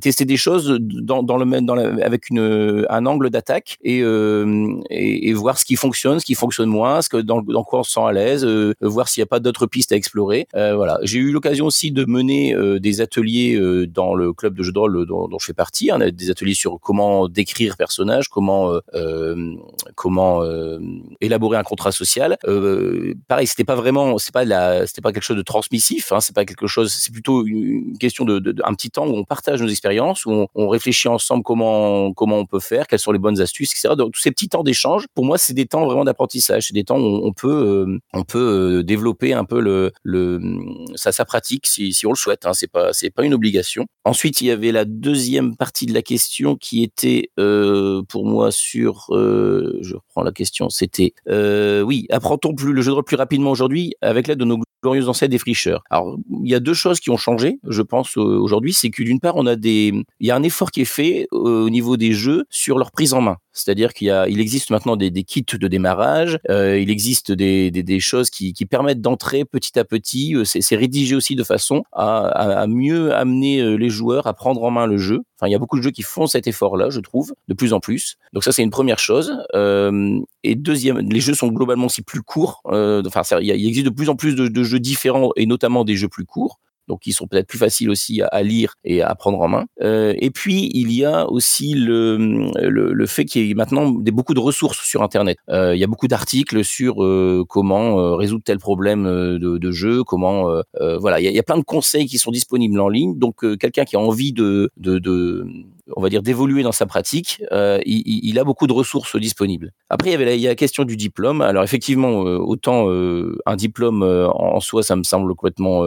tester des choses dans, le avec un angle d'attaque et, euh, et voir ce qui fonctionne, ce qui fonctionne moins, ce que dans, quoi on se sent à l'aise, voir s'il n'y a pas d'autres pistes à explorer. Voilà, j'ai eu l'occasion aussi de mener des ateliers dans le club de jeux de rôle dont, je fais partie, hein, des ateliers sur comment décrire personnage, comment comment élaborer un contrat social. Euh, pareil, c'était pas vraiment, c'est pas de pas quelque chose transmissif, hein, c'est pas quelque chose, c'est plutôt une question de, un petit temps où on partage nos expériences, où on, réfléchit ensemble comment comment on peut faire, quelles sont les bonnes astuces, etc. Donc tous ces petits temps d'échange, pour moi, c'est des temps vraiment d'apprentissage, c'est des temps où on, peut euh, on peut euh, développer un peu le le sa, sa pratique si, si on le souhaite. Hein, c'est pas c'est pas une obligation. Ensuite, il y avait la deuxième partie de la question qui était euh, pour moi sur, euh, je reprends la question, c'était euh, oui, apprend-on plus le jeu de rôle plus rapidement aujourd'hui avec l'aide de nos glorieux ancêtres des fricheurs. Alors, il y a deux choses qui ont changé, je pense, aujourd'hui. C'est que d'une part, on a des, il y a un effort qui est fait euh, au niveau des jeux sur leur prise en main. C'est-à-dire qu'il existe maintenant des, kits de démarrage, euh, il existe des, choses qui, permettent d'entrer petit à petit. Euh, C'est rédigé aussi de façon à, mieux amener euh, les joueurs à prendre en main le jeu. Enfin, il y a beaucoup de jeux qui font cet effort-là, je trouve, de plus en plus. Donc ça, c'est une première chose. Et deuxième, les jeux sont globalement aussi plus courts. Enfin, il existe de plus en plus de jeux différents et notamment des jeux plus courts donc qui sont peut-être plus faciles aussi à, lire et à prendre en main. Euh, et puis il y a aussi le, le, le fait qu'il y ait maintenant des, beaucoup de ressources sur Internet. Euh, il y a beaucoup d'articles sur euh, comment euh, résoudre tel problème euh, de, de jeu, comment euh, voilà, il y, a, il y a plein de conseils qui sont disponibles en ligne. Donc quelqu'un qui a envie de, de, de on va dire d'évoluer dans sa pratique, euh, il, a beaucoup de ressources disponibles. Après, il y avait la, a la question du diplôme. Alors effectivement, euh, autant euh, un diplôme en soi, ça me semble complètement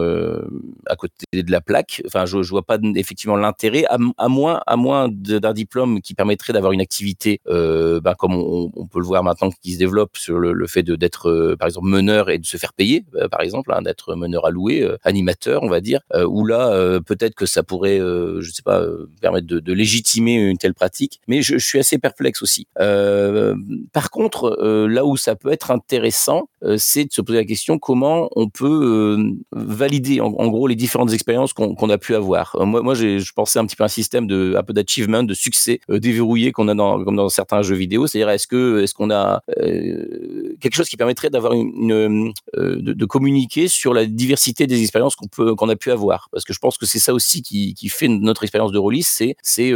à côté de la plaque. Enfin, je, je vois pas effectivement l'intérêt, à, moins, à moins d'un diplôme qui permettrait d'avoir une activité, ben, comme on, peut le voir maintenant, qui se développe sur le, le fait d'être, par exemple, meneur et de se faire payer, par exemple, hein, d'être meneur euh, animateur, on va dire. Où là, peut-être que ça pourrait, je sais pas, permettre de, de légitimer une telle pratique. Mais je, suis assez perplexe aussi. Euh, par contre, euh, là où ça peut être intéressant, euh, c'est de se poser la question comment on peut valider en, gros les différentes expériences qu'on a pu avoir. Moi, moi, je pensais un petit peu à un système de un peu d'achievement, de succès déverrouillé qu'on a dans comme dans certains jeux vidéo. C'est-à-dire est-ce que est-ce qu'on a quelque chose qui permettrait d'avoir une, de, communiquer sur la diversité des expériences qu'on peut qu'on a pu avoir? Parce que je pense que c'est ça aussi qui, fait notre expérience de rôliste c'est c'est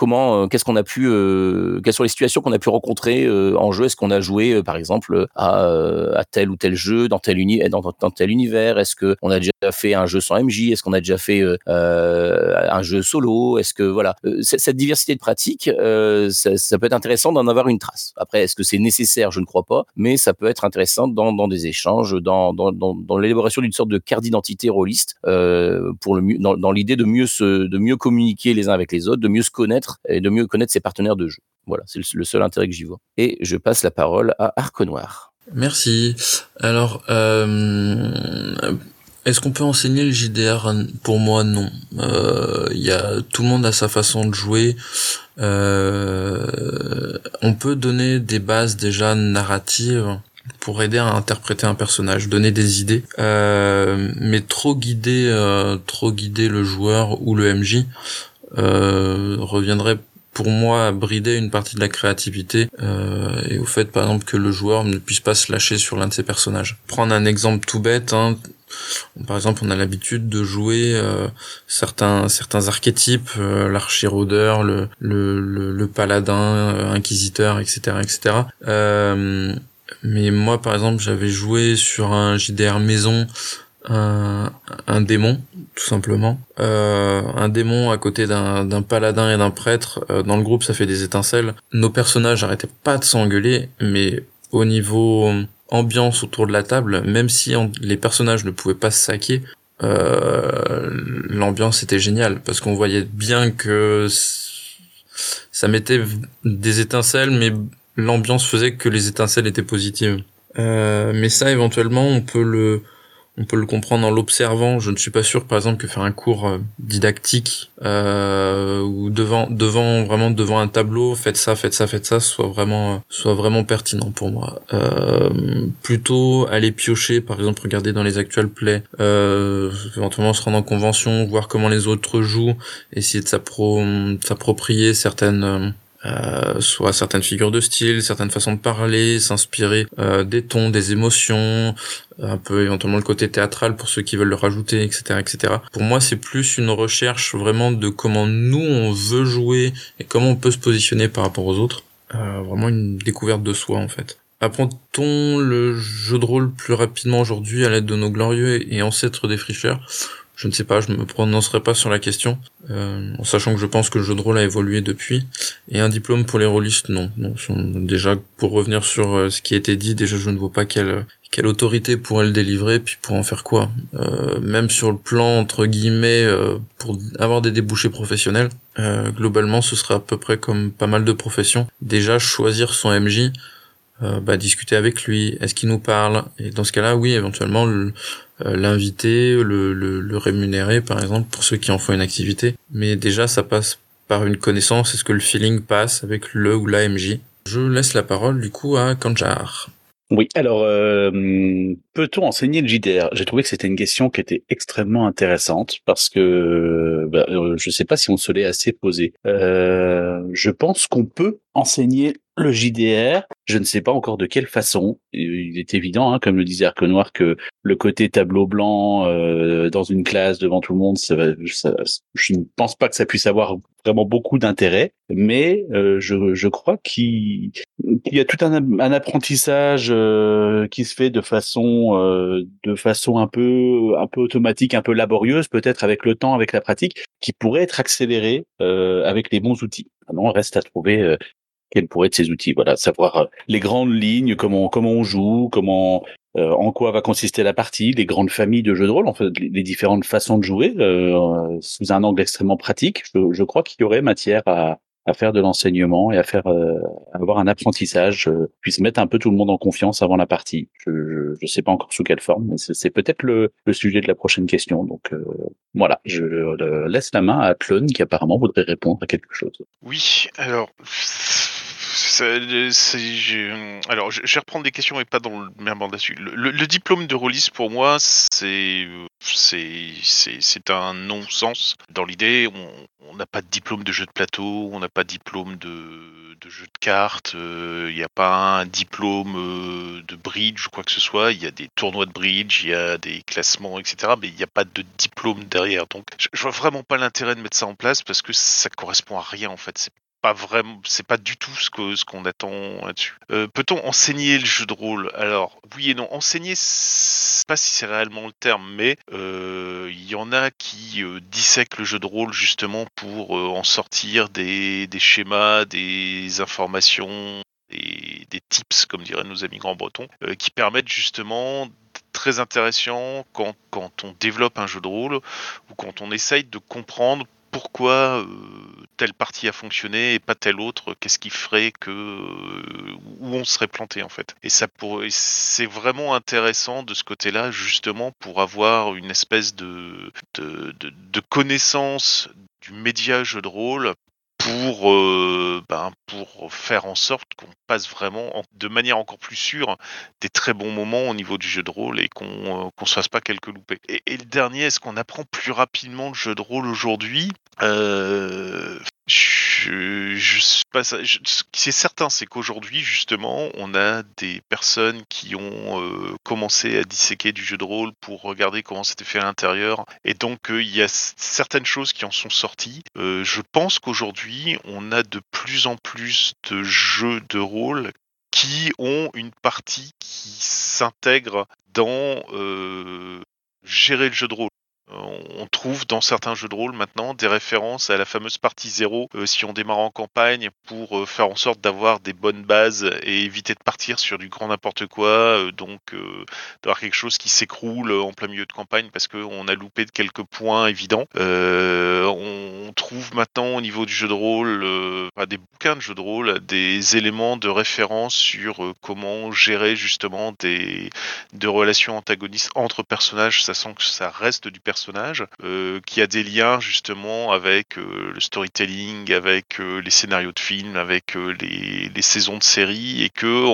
comment euh, qu'est-ce qu'on a pu euh, quelles sont les situations qu'on a pu rencontrer euh, en jeu? Est-ce qu'on a joué par exemple à, tel ou tel jeu dans tel univers? Est-ce que on a déjà fait un jeu sans MJ est-ce qu'on a déjà fait un jeu solo? Est-ce que voilà cette diversité de pratiques ça, peut être intéressant d'en avoir une trace. Après est-ce que c'est nécessaire? Je ne crois pas mais ça peut être intéressant dans, des échanges dans, l'élaboration d'une sorte de carte d'identité rôliste dans l'idée de mieux se de mieux communiquer les uns avec les autres de mieux se connaître et de mieux connaître ses partenaires de jeu voilà c'est le, seul intérêt que j'y vois et je passe la parole à Arc Noir Merci. Alors, euh, est-ce qu'on peut enseigner le JDR Pour moi, non. Euh, y a tout le monde a sa façon de jouer. Euh, on peut donner des bases déjà narratives pour aider à interpréter un personnage, donner des idées, mais trop guider, trop guider le joueur ou le MJ euh, reviendrait pour moi à brider une partie de la créativité euh, et au fait par exemple que le joueur ne puisse pas se lâcher sur l'un de ses personnages. Prendre un exemple tout bête, hein, par exemple, on a l'habitude de jouer euh, certains certains archétypes, euh, l'archiraudeur, le, le, le, le paladin, euh, inquisiteur, etc., etc. Euh, mais moi, par exemple, j'avais joué sur un JDR maison un, démon, tout simplement. Euh, un démon à côté d'un paladin et d'un prêtre. Euh, dans le groupe, ça fait des étincelles. Nos personnages arrêtaient pas de s'engueuler, mais au niveau ambiance autour de la table, même si les personnages ne pouvaient pas se saquer, euh, l'ambiance était géniale parce qu'on voyait bien que ça mettait des étincelles, mais l'ambiance faisait que les étincelles étaient positives. Euh, mais ça, éventuellement, on peut le on peut le comprendre en l'observant. Je ne suis pas sûr, par exemple, que faire un cours euh, didactique euh, ou devant, devant vraiment devant un tableau, faites ça, faites ça, faites ça, soit vraiment, euh, soit vraiment pertinent pour moi. Euh, plutôt aller piocher, par exemple, regarder dans les actuels plays, euh, éventuellement se rendre en convention, voir comment les autres jouent, essayer de s'approprier certaines euh, soit certaines figures de style, certaines façons de parler, s'inspirer euh, des tons, des émotions, un peu éventuellement le côté théâtral pour ceux qui veulent le rajouter, etc., etc. Pour moi, c'est plus une recherche vraiment de comment nous on veut jouer et comment on peut se positionner par rapport aux autres. Euh, vraiment une découverte de soi en fait. Apprend-on le jeu de rôle plus rapidement aujourd'hui à l'aide de nos glorieux et ancêtres des fricheurs je ne sais pas, je me prononcerai pas sur la question, euh, en sachant que je pense que le jeu de rôle a évolué depuis. Et un diplôme pour les rôlistes, non. déjà, pour revenir sur euh, ce qui a été dit, déjà je ne vois pas quelle, quelle autorité pourrait le délivrer, puis pour en faire quoi. Euh, même sur le plan, entre guillemets, euh, pour avoir des débouchés professionnels, euh, globalement ce sera à peu près comme pas mal de professions. Déjà, choisir son MJ, bah, discuter avec lui, est-ce qu'il nous parle? Et dans ce cas-là, oui, éventuellement, le, euh, l'inviter, le, le, rémunérer par exemple pour ceux qui en font une activité. Mais déjà ça passe par une connaissance, est-ce que le feeling passe avec le ou la MJ Je laisse la parole du coup à Kanjar. Oui, alors euh, peut-on enseigner le JDR J'ai trouvé que c'était une question qui était extrêmement intéressante parce que bah, euh, je ne sais pas si on se l'est assez posé. Euh, je pense qu'on peut enseigner le JDR. Je ne sais pas encore de quelle façon. Il est évident, hein, comme le disait Arc Noir, que le côté tableau blanc euh, dans une classe devant tout le monde, ça, ça, je ne pense pas que ça puisse avoir vraiment beaucoup d'intérêt, mais euh, je, je, crois qu'il y a tout un, un apprentissage euh, qui se fait de façon euh, de façon un peu un peu automatique, un peu laborieuse, peut-être avec le temps, avec la pratique, qui pourrait être accéléré euh, avec les bons outils. Maintenant, reste à trouver quels pourraient être ces outils. Voilà, savoir les grandes lignes, comment comment on joue, comment euh, en quoi va consister la partie, les grandes familles de jeux de rôle, en fait, les différentes façons de jouer euh, sous un angle extrêmement pratique. Je, je crois qu'il y aurait matière à, à faire de l'enseignement et à faire euh, avoir un apprentissage, euh, puisse mettre un peu tout le monde en confiance avant la partie. Je ne sais pas encore sous quelle forme, mais c'est peut-être le, le, sujet de la prochaine question. Donc euh, voilà, je laisse la main à Clone qui apparemment voudrait répondre à quelque chose. Oui, alors alors, je, vais reprendre des questions mais pas dans le même bande dessus. Le, le, diplôme de rôliste pour moi, c'est un non-sens. Dans l'idée, on n'a pas de diplôme de jeu de plateau, on n'a pas de diplôme de, de jeu de cartes, il euh, n'y a pas un diplôme euh, de bridge ou quoi que ce soit. Il y a des tournois de bridge, il y a des classements, etc. Mais il n'y a pas de diplôme derrière. Donc, je, vois vraiment pas l'intérêt de mettre ça en place parce que ça correspond à rien en fait. Pas vraiment, c'est pas du tout ce que ce qu'on attend là-dessus. Euh, peut-on enseigner le jeu de rôle? Alors oui et non. Enseigner, pas si c'est réellement le terme, mais euh, il y en a qui euh, dissèquent le jeu de rôle justement pour en sortir des, des schémas, des informations, des, des tips, comme diraient nos amis grands bretons, qui permettent justement très intéressant quand, quand on développe un jeu de rôle ou quand on essaye de comprendre pourquoi euh, telle partie a fonctionné et pas telle autre, qu'est-ce qui ferait que euh, où on serait planté en fait. Et ça pour c'est vraiment intéressant de ce côté-là justement pour avoir une espèce de de, de, de connaissance du média jeu de rôle pour, euh, ben, pour faire en sorte qu'on passe vraiment en- de manière encore plus sûre des très bons moments au niveau du jeu de rôle et qu'on euh, qu'on se fasse pas quelques loupés. Et, le dernier, est-ce qu'on apprend plus rapidement le jeu de rôle aujourd'hui? Euh, je suis pas je- ce qui est certain, c'est qu'aujourd'hui, justement, on a des personnes qui ont euh, commencé à disséquer du jeu de rôle pour regarder comment c'était fait à l'intérieur. Et donc, euh, il y a certaines choses qui en sont sorties. Euh, je pense qu'aujourd'hui, on a de plus en plus de jeux de rôle qui ont une partie qui s'intègre dans euh, gérer le jeu de rôle. On trouve dans certains jeux de rôle maintenant des références à la fameuse partie zéro euh, si on démarre en campagne pour euh, faire en sorte d'avoir des bonnes bases et éviter de partir sur du grand n'importe quoi, euh, donc d'avoir quelque chose qui s'écroule en plein milieu de campagne parce qu'on a loupé de quelques points évidents. On trouve maintenant au niveau du jeu de rôle, des bouquins de jeux de rôle, des éléments de référence sur comment gérer justement des, de relations antagonistes entre personnages, sachant que ça reste du personnage, euh, qui a des liens justement avec euh, le storytelling, avec euh, les scénarios de films, avec les, saisons de séries, et que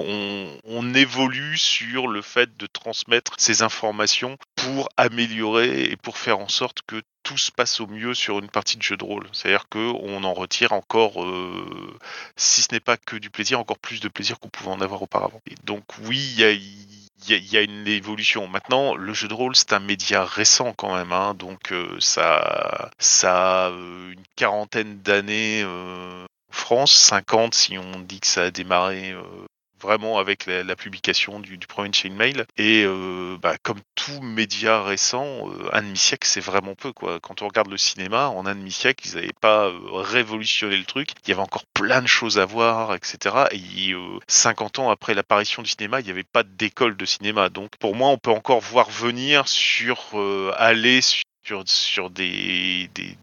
on, évolue sur le fait de transmettre ces informations pour améliorer et pour faire en sorte que tout se passe au mieux sur une partie de jeu de rôle. C'est-à-dire qu'on en retire encore, si ce n'est pas que du plaisir, encore plus de plaisir qu'on pouvait en avoir auparavant. Et donc oui, il y a, il y, y a une évolution. Maintenant, le jeu de rôle, c'est un média récent quand même, hein, donc euh, ça, ça a euh, une quarantaine d'années euh, en France, 50 si on dit que ça a démarré euh, vraiment avec la, la publication du, du premier Chainmail. Et euh, bah, comme tout média récent, euh, un demi-siècle, c'est vraiment peu. Quoi. Quand on regarde le cinéma, en un demi-siècle, ils n'avaient pas euh, révolutionné le truc. Il y avait encore plein de choses à voir, etc. Et euh, 50 ans après l'apparition du cinéma, il n'y avait pas d'école de cinéma. Donc pour moi, on peut encore voir venir sur euh, aller sur, sur des, des,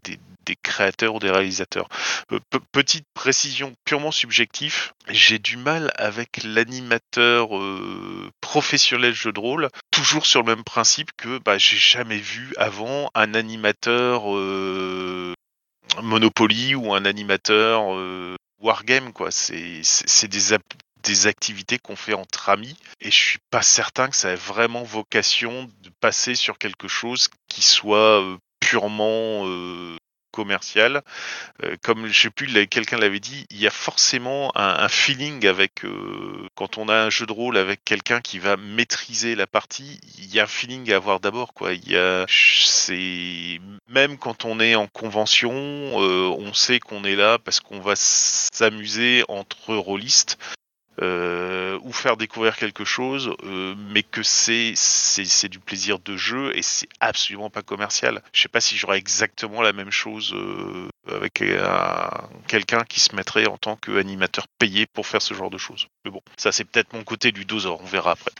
des créateurs ou des réalisateurs. Euh, pe- petite précision purement subjectif, j'ai du mal avec l'animateur euh, professionnel jeu de rôle, toujours sur le même principe que bah, j'ai jamais vu avant un animateur euh, Monopoly ou un animateur euh, Wargame. quoi. C'est des, des activités qu'on fait entre amis et je suis pas certain que ça ait vraiment vocation de passer sur quelque chose qui soit euh, purement euh, commercial. Euh, comme je sais plus, quelqu'un l'avait dit, il y a forcément un, feeling avec quand on a un jeu de rôle avec quelqu'un qui va maîtriser la partie. Il y a un feeling à avoir d'abord, quoi. Il y a, c'est même quand on est en convention, on sait qu'on est là parce qu'on va s'amuser entre rôlistes. Euh, ou faire découvrir quelque chose, euh, mais que c'est c'est c'est du plaisir de jeu et c'est absolument pas commercial. Je sais pas si j'aurais exactement la même chose euh, avec un- quelqu'un qui se mettrait en tant qu'animateur payé pour faire ce genre de choses. Mais bon, ça c'est peut-être mon côté du doseur, on verra après.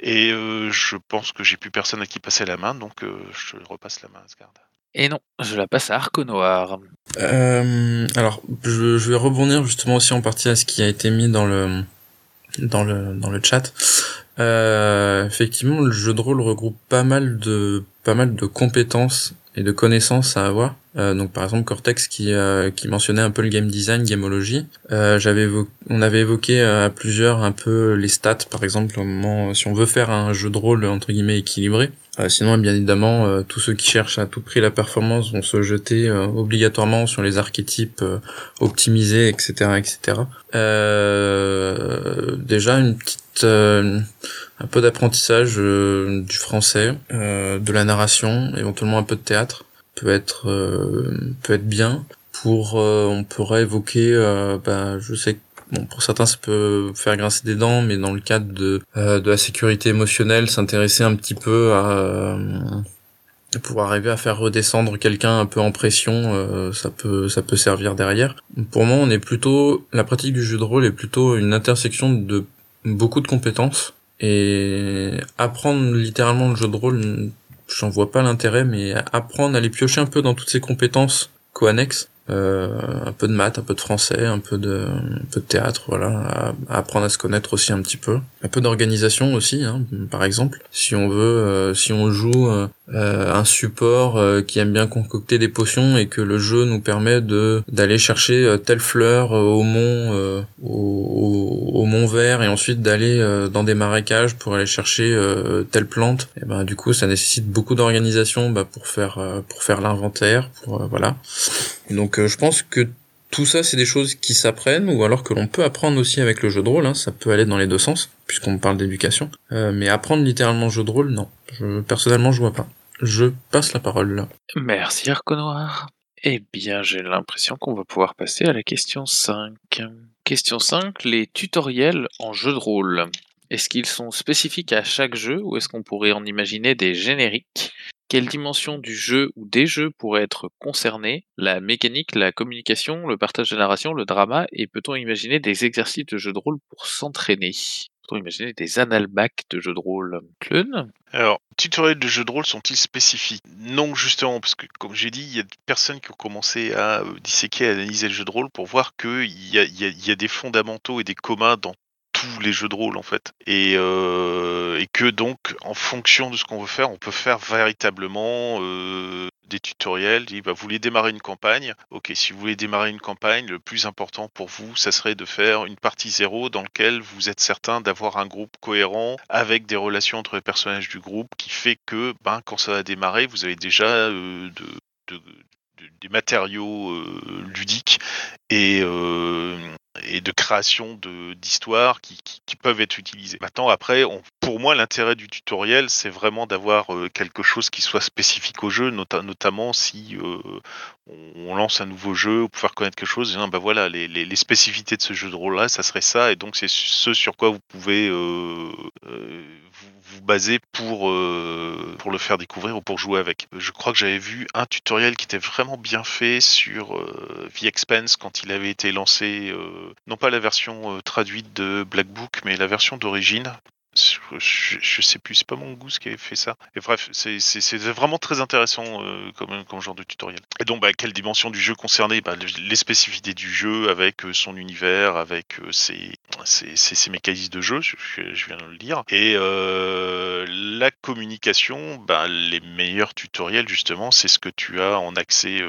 Et euh, je pense que j'ai plus personne à qui passer la main, donc euh, je repasse la main à Asgard. Et non, je la passe à Arco Noir. Euh, alors, je, vais rebondir justement aussi en partie à ce qui a été mis dans le dans le dans le chat. Euh, effectivement, le jeu de rôle regroupe pas mal de pas mal de compétences et de connaissances à avoir. Euh, donc par exemple Cortex qui euh, qui mentionnait un peu le game design, gamologie. Euh, j'avais on avait évoqué euh, à plusieurs un peu les stats par exemple au moment si on veut faire un jeu de rôle entre guillemets équilibré. Euh, sinon, bien évidemment, euh, tous ceux qui cherchent à tout prix la performance vont se jeter obligatoirement sur les archétypes optimisés, etc., etc. Déjà, une petite, un peu d'apprentissage euh, du français, euh, de la narration, éventuellement un peu de théâtre peut être euh, peut être bien. Pour, on pourrait évoquer, bah, je sais que Bon, pour certains, ça peut faire grincer des dents, mais dans le cadre de, euh, de la sécurité émotionnelle, s'intéresser un petit peu à euh, pouvoir arriver à faire redescendre quelqu'un un peu en pression, euh, ça peut ça peut servir derrière. Pour moi, on est plutôt la pratique du jeu de rôle est plutôt une intersection de beaucoup de compétences et apprendre littéralement le jeu de rôle, j'en vois pas l'intérêt, mais apprendre à les piocher un peu dans toutes ces compétences co-annexes euh, un peu de maths, un peu de français, un peu de, théâtre, voilà, apprendre à se connaître aussi un petit peu, un peu d'organisation aussi, hein, par exemple. Si on veut, euh, si on joue euh, un support qui aime bien concocter des potions et que le jeu nous permet de d'aller chercher telle fleur au mont, au, au, mont vert et ensuite d'aller dans des marécages pour aller chercher telle plante, et ben du coup ça nécessite beaucoup d'organisation bah, pour faire pour faire l'inventaire, pour voilà. donc euh, je pense que tout ça, c'est des choses qui s'apprennent ou alors que l'on peut apprendre aussi avec le jeu de rôle. Hein. ça peut aller dans les deux sens puisqu'on parle d'éducation. Euh, mais apprendre littéralement le jeu de rôle, non. Personnellement, je vois pas. Je passe la parole là. Merci Arco Noir. Eh bien, j'ai l'impression qu'on va pouvoir passer à la question 5. Question 5, les tutoriels en jeu de rôle. Est-ce qu'ils sont spécifiques à chaque jeu ou est-ce qu'on pourrait en imaginer des génériques? Quelle dimension du jeu ou des jeux pourrait être concernée? La mécanique, la communication, le partage de narration, le drama, et peut-on imaginer des exercices de jeu de rôle pour s'entraîner? Peut-on imaginer des analbacs de jeu de rôle? Clun Alors, tutoriels de jeu de rôle sont-ils spécifiques? Non, justement, parce que comme j'ai dit, il y a des personnes qui ont commencé à disséquer, à analyser le jeu de rôle pour voir qu'il y y a des fondamentaux et des communs dans les jeux de rôle en fait. Et, euh, et que donc, en fonction de ce qu'on veut faire, on peut faire véritablement euh, des tutoriels. Il va vous voulez démarrer une campagne. Ok, si vous voulez démarrer une campagne, le plus important pour vous, ça serait de faire une partie zéro dans lequel vous êtes certain d'avoir un groupe cohérent avec des relations entre les personnages du groupe qui fait que, ben, quand ça va démarrer, vous avez déjà euh, de, des matériaux ludiques et, et de création d'histoires qui, qui, peuvent être utilisées. Maintenant, après, on, pour moi, l'intérêt du tutoriel, c'est vraiment d'avoir euh, quelque chose qui soit spécifique au jeu, notamment si euh, on, lance un nouveau jeu pour faire connaître quelque chose. Et, ben voilà, les, les, les, spécificités de ce jeu de rôle-là, ça serait ça, et donc c'est ce sur quoi vous pouvez euh, vous, vous, baser pour, le faire découvrir ou pour jouer avec. Je crois que j'avais vu un tutoriel qui était vraiment bien fait sur Expense quand il avait été lancé non pas la version euh, traduite de Black Book, mais la version d'origine. Je, sais plus, c'est pas mon goût qui avait fait ça. Et bref, c'est vraiment très intéressant euh, comme, genre de tutoriel. Et donc, bah, quelle dimension du jeu concerné bah, Les spécificités du jeu avec euh, son univers, avec euh, ses, mécanismes de jeu, je, viens de le dire. Et la communication, bah, les meilleurs tutoriels, justement, c'est ce que tu as en accès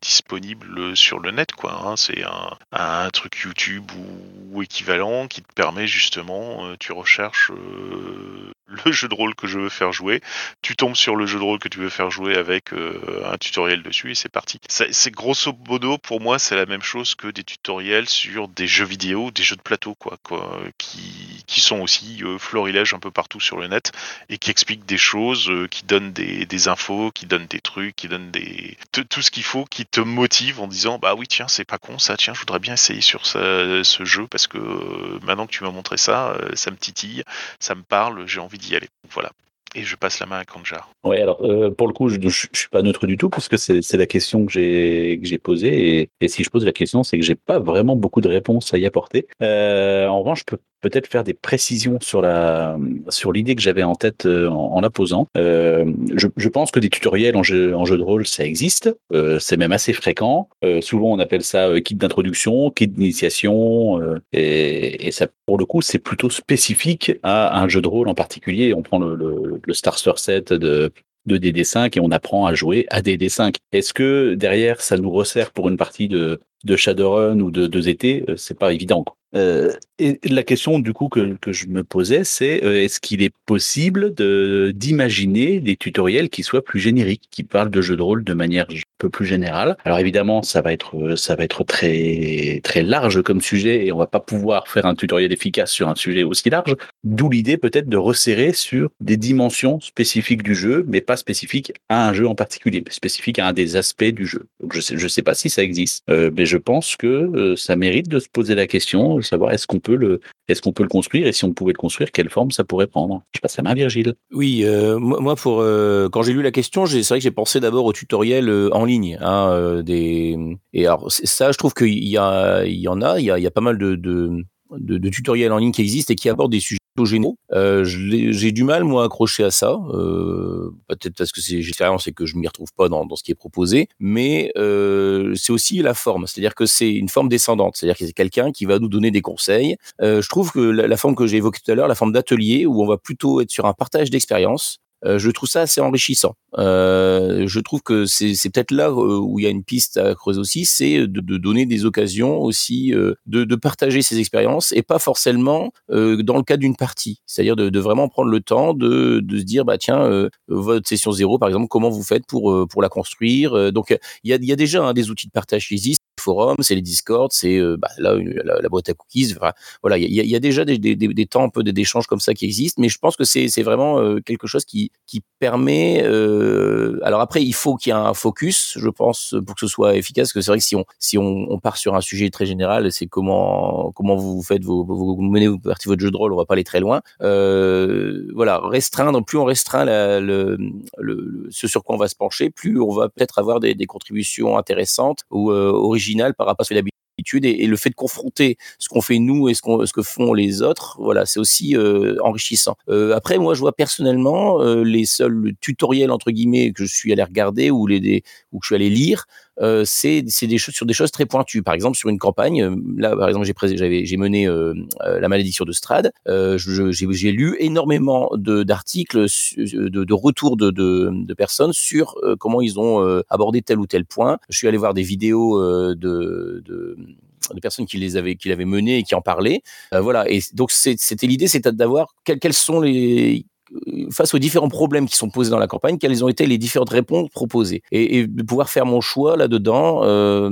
disponible sur le net. quoi. Hein. C'est un, truc YouTube ou, ou, équivalent qui te permet justement, tu recherches euh, le jeu de rôle que je veux faire jouer, tu tombes sur le jeu de rôle que tu veux faire jouer avec euh, un tutoriel dessus et c'est parti. C'est grosso modo pour moi c'est la même chose que des tutoriels sur des jeux vidéo, des jeux de plateau quoi, qui, qui sont aussi euh, florilèges un peu partout sur le net et qui expliquent des choses, qui donnent des, des, infos, qui donnent des trucs, qui donnent des tout ce qu'il faut, qui te motive en disant bah oui tiens c'est pas con ça, tiens je voudrais bien essayer sur ce jeu parce que maintenant que tu m'as montré ça, ça me titille, ça me parle, j'ai envie d'y aller. Voilà. Et je passe la main à Kanjar. Ouais, alors euh, pour le coup, je, je, suis pas neutre du tout parce que c'est la question que j'ai posée et, et, si je pose la question, c'est que j'ai pas vraiment beaucoup de réponses à y apporter. Euh, en revanche, je peux peut-être faire des précisions sur la sur l'idée que j'avais en tête euh, en, la posant. Euh, je, pense que des tutoriels en jeu, de rôle, ça existe. Euh, c'est même assez fréquent. Souvent, on appelle ça kit d'introduction, kit d'initiation, et, ça, pour le coup, c'est plutôt spécifique à un jeu de rôle en particulier. On prend le, le, le Starter Set de DD5 et on apprend à jouer à DD5. Est-ce que derrière ça nous resserre pour une partie de, de Shadowrun ou de, de ZT C'est pas évident. Euh, et la question du coup que, que je me posais, c'est euh, est-ce qu'il est possible d'imaginer des tutoriels qui soient plus génériques, qui parlent de jeux de rôle de manière un peu plus générale? Alors évidemment, ça va être ça va être très très large comme sujet et on va pas pouvoir faire un tutoriel efficace sur un sujet aussi large. D'où l'idée peut-être de resserrer sur des dimensions spécifiques du jeu, mais pas spécifiques à un jeu en particulier, mais spécifiques à un des aspects du jeu. Je sais je sais pas si ça existe, euh, mais pense que euh, ça mérite de se poser la question savoir est-ce qu'on peut le est-ce qu'on peut le construire et si on pouvait le construire, quelle forme ça pourrait prendre. Je passe la main Virgile. Oui, euh, moi pour euh, quand j'ai lu la question, c'est vrai que j'ai pensé d'abord au tutoriel en ligne. Hein, des et alors ça, je trouve qu'il y a il y en a, il y a, pas mal de, de de, de, tutoriels en ligne qui existent et qui abordent des sujets généraux. Euh, j'ai du mal moi à accrocher à ça, euh, peut-être parce que c'est l'expérience et que je m'y retrouve pas dans, dans ce qui est proposé, mais euh, c'est aussi la forme, c'est-à-dire que c'est une forme descendante, c'est-à-dire que c'est quelqu'un qui va nous donner des conseils. Euh, je trouve que la forme que j'ai évoquée tout à l'heure, la forme d'atelier où on va plutôt être sur un partage d'expérience. Euh, je trouve ça assez enrichissant. Euh, je trouve que c'est peut-être là euh, où il y a une piste à creuser aussi, c'est de, de donner des occasions aussi de, de partager ces expériences et pas forcément dans le cadre d'une partie. C'est-à-dire de, de vraiment prendre le temps de, de se dire bah tiens votre session zéro par exemple comment vous faites pour pour la construire. Donc il y a, y a déjà hein, des outils de partage qui existent. Forums, c'est les Discord, c'est euh, bah, là la, la boîte à cookies. Voilà, il y a, déjà des, temps un peu d'échanges comme ça qui existent, mais je pense que c'est vraiment euh, quelque chose qui permet. euh, alors après, il faut qu'il y ait un focus, je pense, pour que ce soit efficace. Parce que c'est vrai que si on si on, part sur un sujet très général, c'est comment comment vous faites vous menez vous partie votre jeu de rôle. On va pas aller très loin. Voilà, restreindre. Plus on restreint le, ce sur quoi on va se pencher, plus on va peut-être avoir des, contributions intéressantes ou originales par rapport à ce d'habitude. Et, le fait de confronter ce qu'on fait nous et ce, ce que font les autres, voilà, c'est aussi euh, enrichissant. Euh, après, moi, je vois personnellement euh, les seuls tutoriels entre guillemets que je suis allé regarder ou les ou que je suis allé lire, euh, c'est des choses sur des choses très pointues. Par exemple, sur une campagne, euh, là, par exemple, j'ai mené euh, la malédiction de Strad. Euh, j'ai lu énormément d'articles, de, de retours de, de, personnes sur comment ils ont abordé tel ou tel point. Je suis allé voir des vidéos de, de personnes qui les avaient qui l'avaient mené et qui en parlaient. Voilà. Et donc c'était l'idée, c'est d'avoir quelles, quelles sont les face aux différents problèmes qui sont posés dans la campagne, quelles ont été les différentes réponses proposées et, et de pouvoir faire mon choix là-dedans. Euh,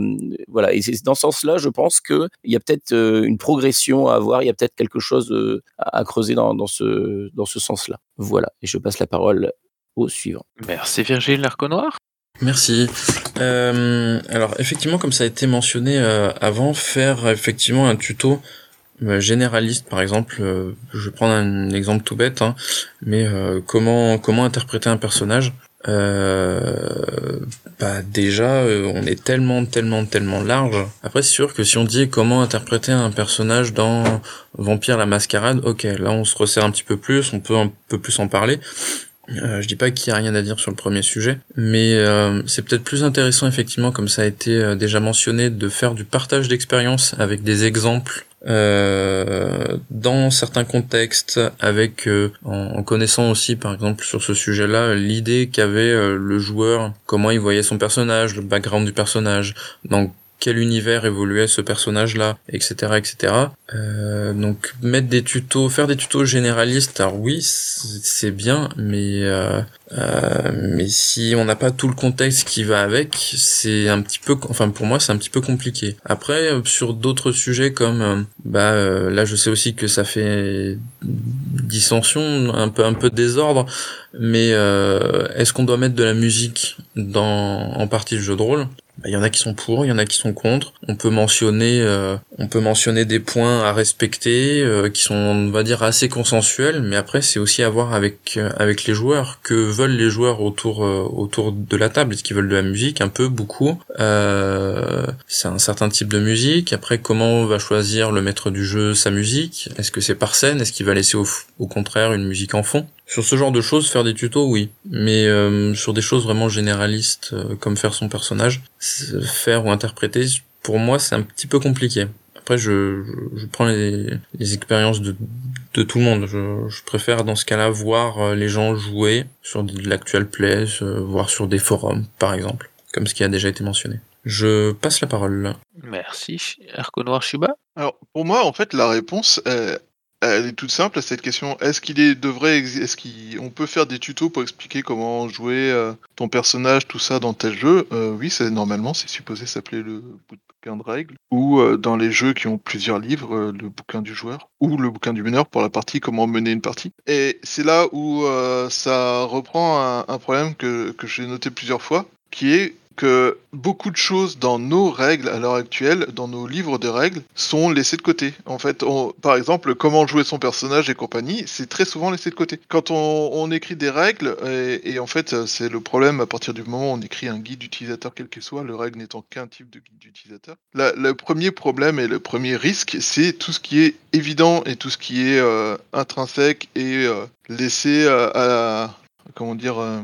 voilà. Et c'est dans ce sens-là, je pense que il y a peut-être euh, une progression à avoir, il y a peut-être quelque chose euh, à, à creuser dans, dans ce dans ce sens-là. Voilà. Et je passe la parole au suivant. Merci Virgile Larco Noir. Merci. Euh, alors effectivement, comme ça a été mentionné euh, avant, faire effectivement un tuto généraliste, par exemple, euh, je vais prendre un exemple tout bête, hein, mais euh, comment comment interpréter un personnage? Euh, bah déjà, euh, on est tellement tellement tellement large. Après, c'est sûr que si on dit comment interpréter un personnage dans Vampire la Mascarade, ok, là on se resserre un petit peu plus, on peut un peu plus en parler. Euh, je dis pas qu'il y a rien à dire sur le premier sujet, mais euh, c'est peut-être plus intéressant effectivement, comme ça a été euh, déjà mentionné, de faire du partage d'expérience avec des exemples euh, dans certains contextes, avec euh, en, connaissant aussi par exemple sur ce sujet-là l'idée qu'avait euh, le joueur, comment il voyait son personnage, le background du personnage, dans quel univers évoluait ce personnage-là, etc., etc. Euh, donc mettre des tutos, faire des tutos généralistes, alors oui, c'est bien, mais euh, euh, mais si on n'a pas tout le contexte qui va avec, c'est un petit peu, enfin pour moi c'est un petit peu compliqué. Après sur d'autres sujets comme, euh, bah là je sais aussi que ça fait dissension, un peu un peu de désordre, mais est-ce qu'on doit mettre de la musique dans en partie du jeu de rôle? Bah, il y en a qui sont pour, il y en a qui sont contre. On peut mentionner, euh, on peut mentionner des points à respecter euh, qui sont, on va dire, assez consensuels. Mais après, c'est aussi à voir avec euh, avec les joueurs. Que veulent les joueurs autour autour de la table Est-ce qu'ils veulent de la musique Un peu, beaucoup. C'est un certain type de musique. Après, comment va choisir le maître du jeu sa musique? Est-ce que c'est par scène? Est-ce qu'il va laisser au, au contraire une musique en fond? Sur ce genre de choses, faire des tutos, oui. Mais euh, sur des choses vraiment généralistes, euh, comme faire son personnage, faire ou interpréter, pour moi, c'est un petit peu compliqué. Après, je, je, je prends les, les expériences de, de tout le monde. Je, je préfère, dans ce cas-là, voir euh, les gens jouer sur de l'actual play, euh, voir sur des forums, par exemple, comme ce qui a déjà été mentionné. Je passe la parole. Merci Larco Noir Shuba. Alors, pour moi, en fait, la réponse, euh, elle est toute simple cette question. Est-ce qu'il est, devrait, est-ce qu'on peut faire des tutos pour expliquer comment jouer euh, ton personnage, tout ça dans tel jeu? Euh, Oui, c'est normalement, c'est supposé s'appeler le bouquin de règles. Ou euh, dans les jeux qui ont plusieurs livres, le bouquin du joueur. Ou le bouquin du meneur pour la partie comment mener une partie. Et c'est là où ça reprend un, problème que j'ai noté plusieurs fois, qui est que beaucoup de choses dans nos règles à l'heure actuelle, dans nos livres de règles, sont laissées de côté. En fait, par exemple, comment jouer son personnage et compagnie, c'est très souvent laissé de côté. Quand on, écrit des règles, et, en fait, c'est le problème à partir du moment où on écrit un guide d'utilisateur quel qu'il soit, le règle n'étant qu'un type de guide d'utilisateur. La- Le premier problème et le premier risque, c'est tout ce qui est évident et tout ce qui est euh, intrinsèque et euh, laissé euh, à. Comment dire euh,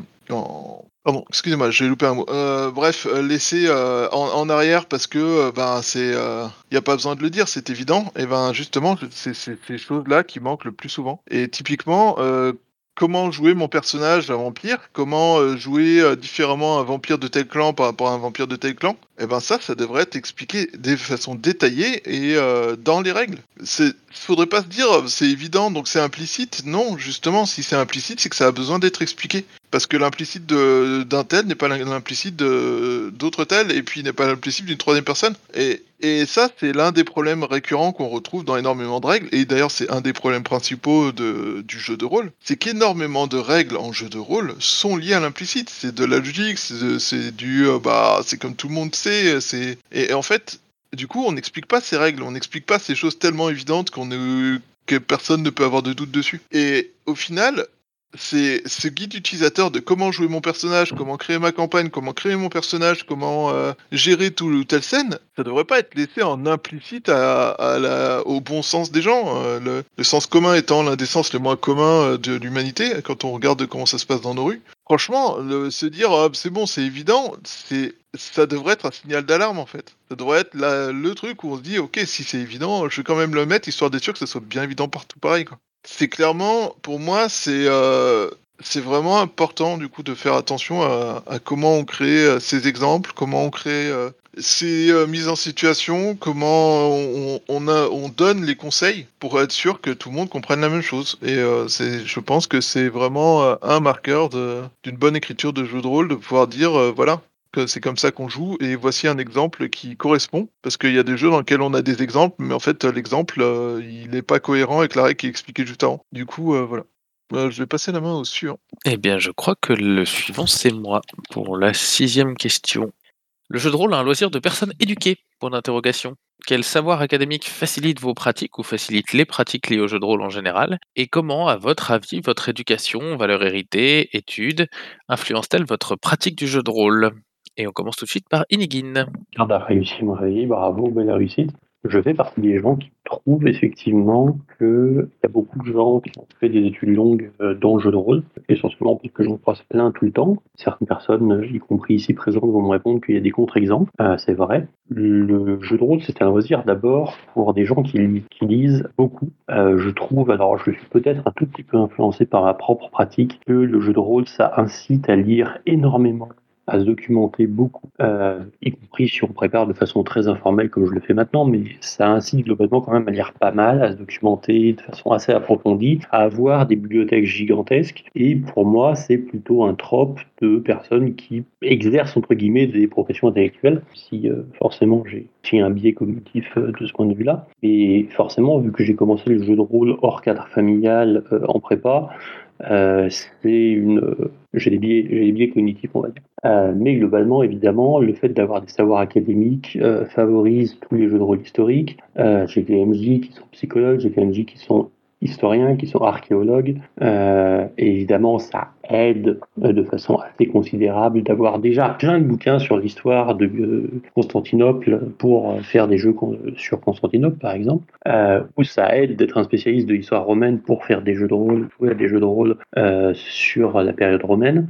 Pardon, excusez-moi, j'ai loupé un mot. Euh, bref, euh, laisser euh, en, arrière parce que ben c'est, il y a pas besoin de le dire, c'est évident. Et ben justement, c'est ces choses-là qui manquent le plus souvent. Et typiquement, comment jouer mon personnage à vampire? Comment jouer différemment un vampire de tel clan par rapport à un vampire de tel clan? Et ben ça, ça devrait être expliqué de façon détaillée et euh, dans les règles. C'est, faudrait pas se dire c'est évident donc c'est implicite. Non, justement, si c'est implicite, c'est que ça a besoin d'être expliqué. Parce que l'implicite d'un tel n'est pas l'implicite d'autres tels, et puis n'est pas l'implicite d'une troisième personne. Et, et ça, c'est l'un des problèmes récurrents qu'on retrouve dans énormément de règles, et d'ailleurs c'est un des problèmes principaux de, du jeu de rôle, c'est qu'énormément de règles en jeu de rôle sont liées à l'implicite. C'est de la logique, c'est du... euh, bah, c'est comme tout le monde sait, c'est... Et, et en fait, du coup, on n'explique pas ces règles, on n'explique pas ces choses tellement évidentes qu'on ne... que personne ne peut avoir de doute dessus. Et au final, c'est ce guide utilisateur de comment jouer mon personnage, comment créer ma campagne, comment créer mon personnage, comment euh, gérer tout ou telle scène, ça devrait pas être laissé en implicite au bon sens des gens. euh, le, sens commun étant l'un des sens les moins communs euh, de l'humanité quand on regarde comment ça se passe dans nos rues. Franchement, se dire c'est bon, c'est évident, c'est ça devrait être un signal d'alarme en fait. Ça devrait être le truc où on se dit ok si c'est évident, je vais quand même le mettre histoire d'être sûr que ça soit bien évident partout pareil c'est clairement, pour moi, c'est euh, c'est vraiment important du coup de faire attention à, comment on crée euh, ces exemples, comment on crée euh, ces mises en situation, comment on, on, donne les conseils pour être sûr que tout le monde comprenne la même chose. Et c'est, je pense que c'est vraiment un marqueur d'une bonne écriture de jeu de rôle de pouvoir dire voilà c'est comme ça qu'on joue et voici un exemple qui correspond parce qu'il y a des jeux dans lesquels on a des exemples mais en fait l'exemple euh, il n'est pas cohérent avec la règle qui est expliquée juste avant. Du coup euh, voilà. Euh, je vais passer la main au suivant. Eh bien, je crois que le suivant, c'est moi, pour la sixième question. Le jeu de rôle a un loisir de personnes éduquées, point d'interrogation. Quel savoir académique facilite vos pratiques ou facilite les pratiques liées au jeu de rôle en général? Et comment, à votre avis, votre éducation, valeurs héritées, études, influence-t-elle votre pratique du jeu de rôle? Et on commence tout de suite par Inigine. Garde a réussi me réveiller, bravo, belle réussite. Je fais partie des gens qui trouvent effectivement qu'il y a beaucoup de gens qui ont fait des études longues euh, dans le jeu de rôle, essentiellement parce que j'en croise plein tout le temps. Certaines personnes, euh, y compris ici présentes, vont me répondre qu'il y a des contre-exemples. Euh, c'est vrai. Le jeu de rôle, c'est un loisir d'abord pour des gens qui, li- qui lisent beaucoup. Je trouve, alors je suis peut-être un tout petit peu influencé par ma propre pratique, que le jeu de rôle, ça incite à lire énormément à se documenter beaucoup, euh, y compris si on prépare de façon très informelle comme je le fais maintenant, mais ça incite globalement quand même à lire pas mal, à se documenter de façon assez approfondie, à avoir des bibliothèques gigantesques. Et pour moi, c'est plutôt un trope de personnes qui exercent entre guillemets des professions intellectuelles. Si euh, forcément j'ai un biais cognitif euh, de ce point de vue-là, et forcément vu que j'ai commencé le jeu de rôle hors cadre familial en prépa, euh, c'est une, j'ai des biais, cognitifs, on va dire. Euh, mais globalement, évidemment, le fait d'avoir des savoirs académiques euh, favorise tous les jeux de rôle historiques. J'ai des MJ qui sont psychologues, j'ai des MJ qui sont historiens, qui sont archéologues. Et évidemment, ça aide euh, de façon assez considérable d'avoir déjà plein de bouquins sur l'histoire de euh, Constantinople pour euh, faire des jeux sur Constantinople, par exemple. Euh, ou ça aide d'être un spécialiste de l'histoire romaine pour faire des jeux de rôle, jouer à des jeux de rôle sur la période romaine.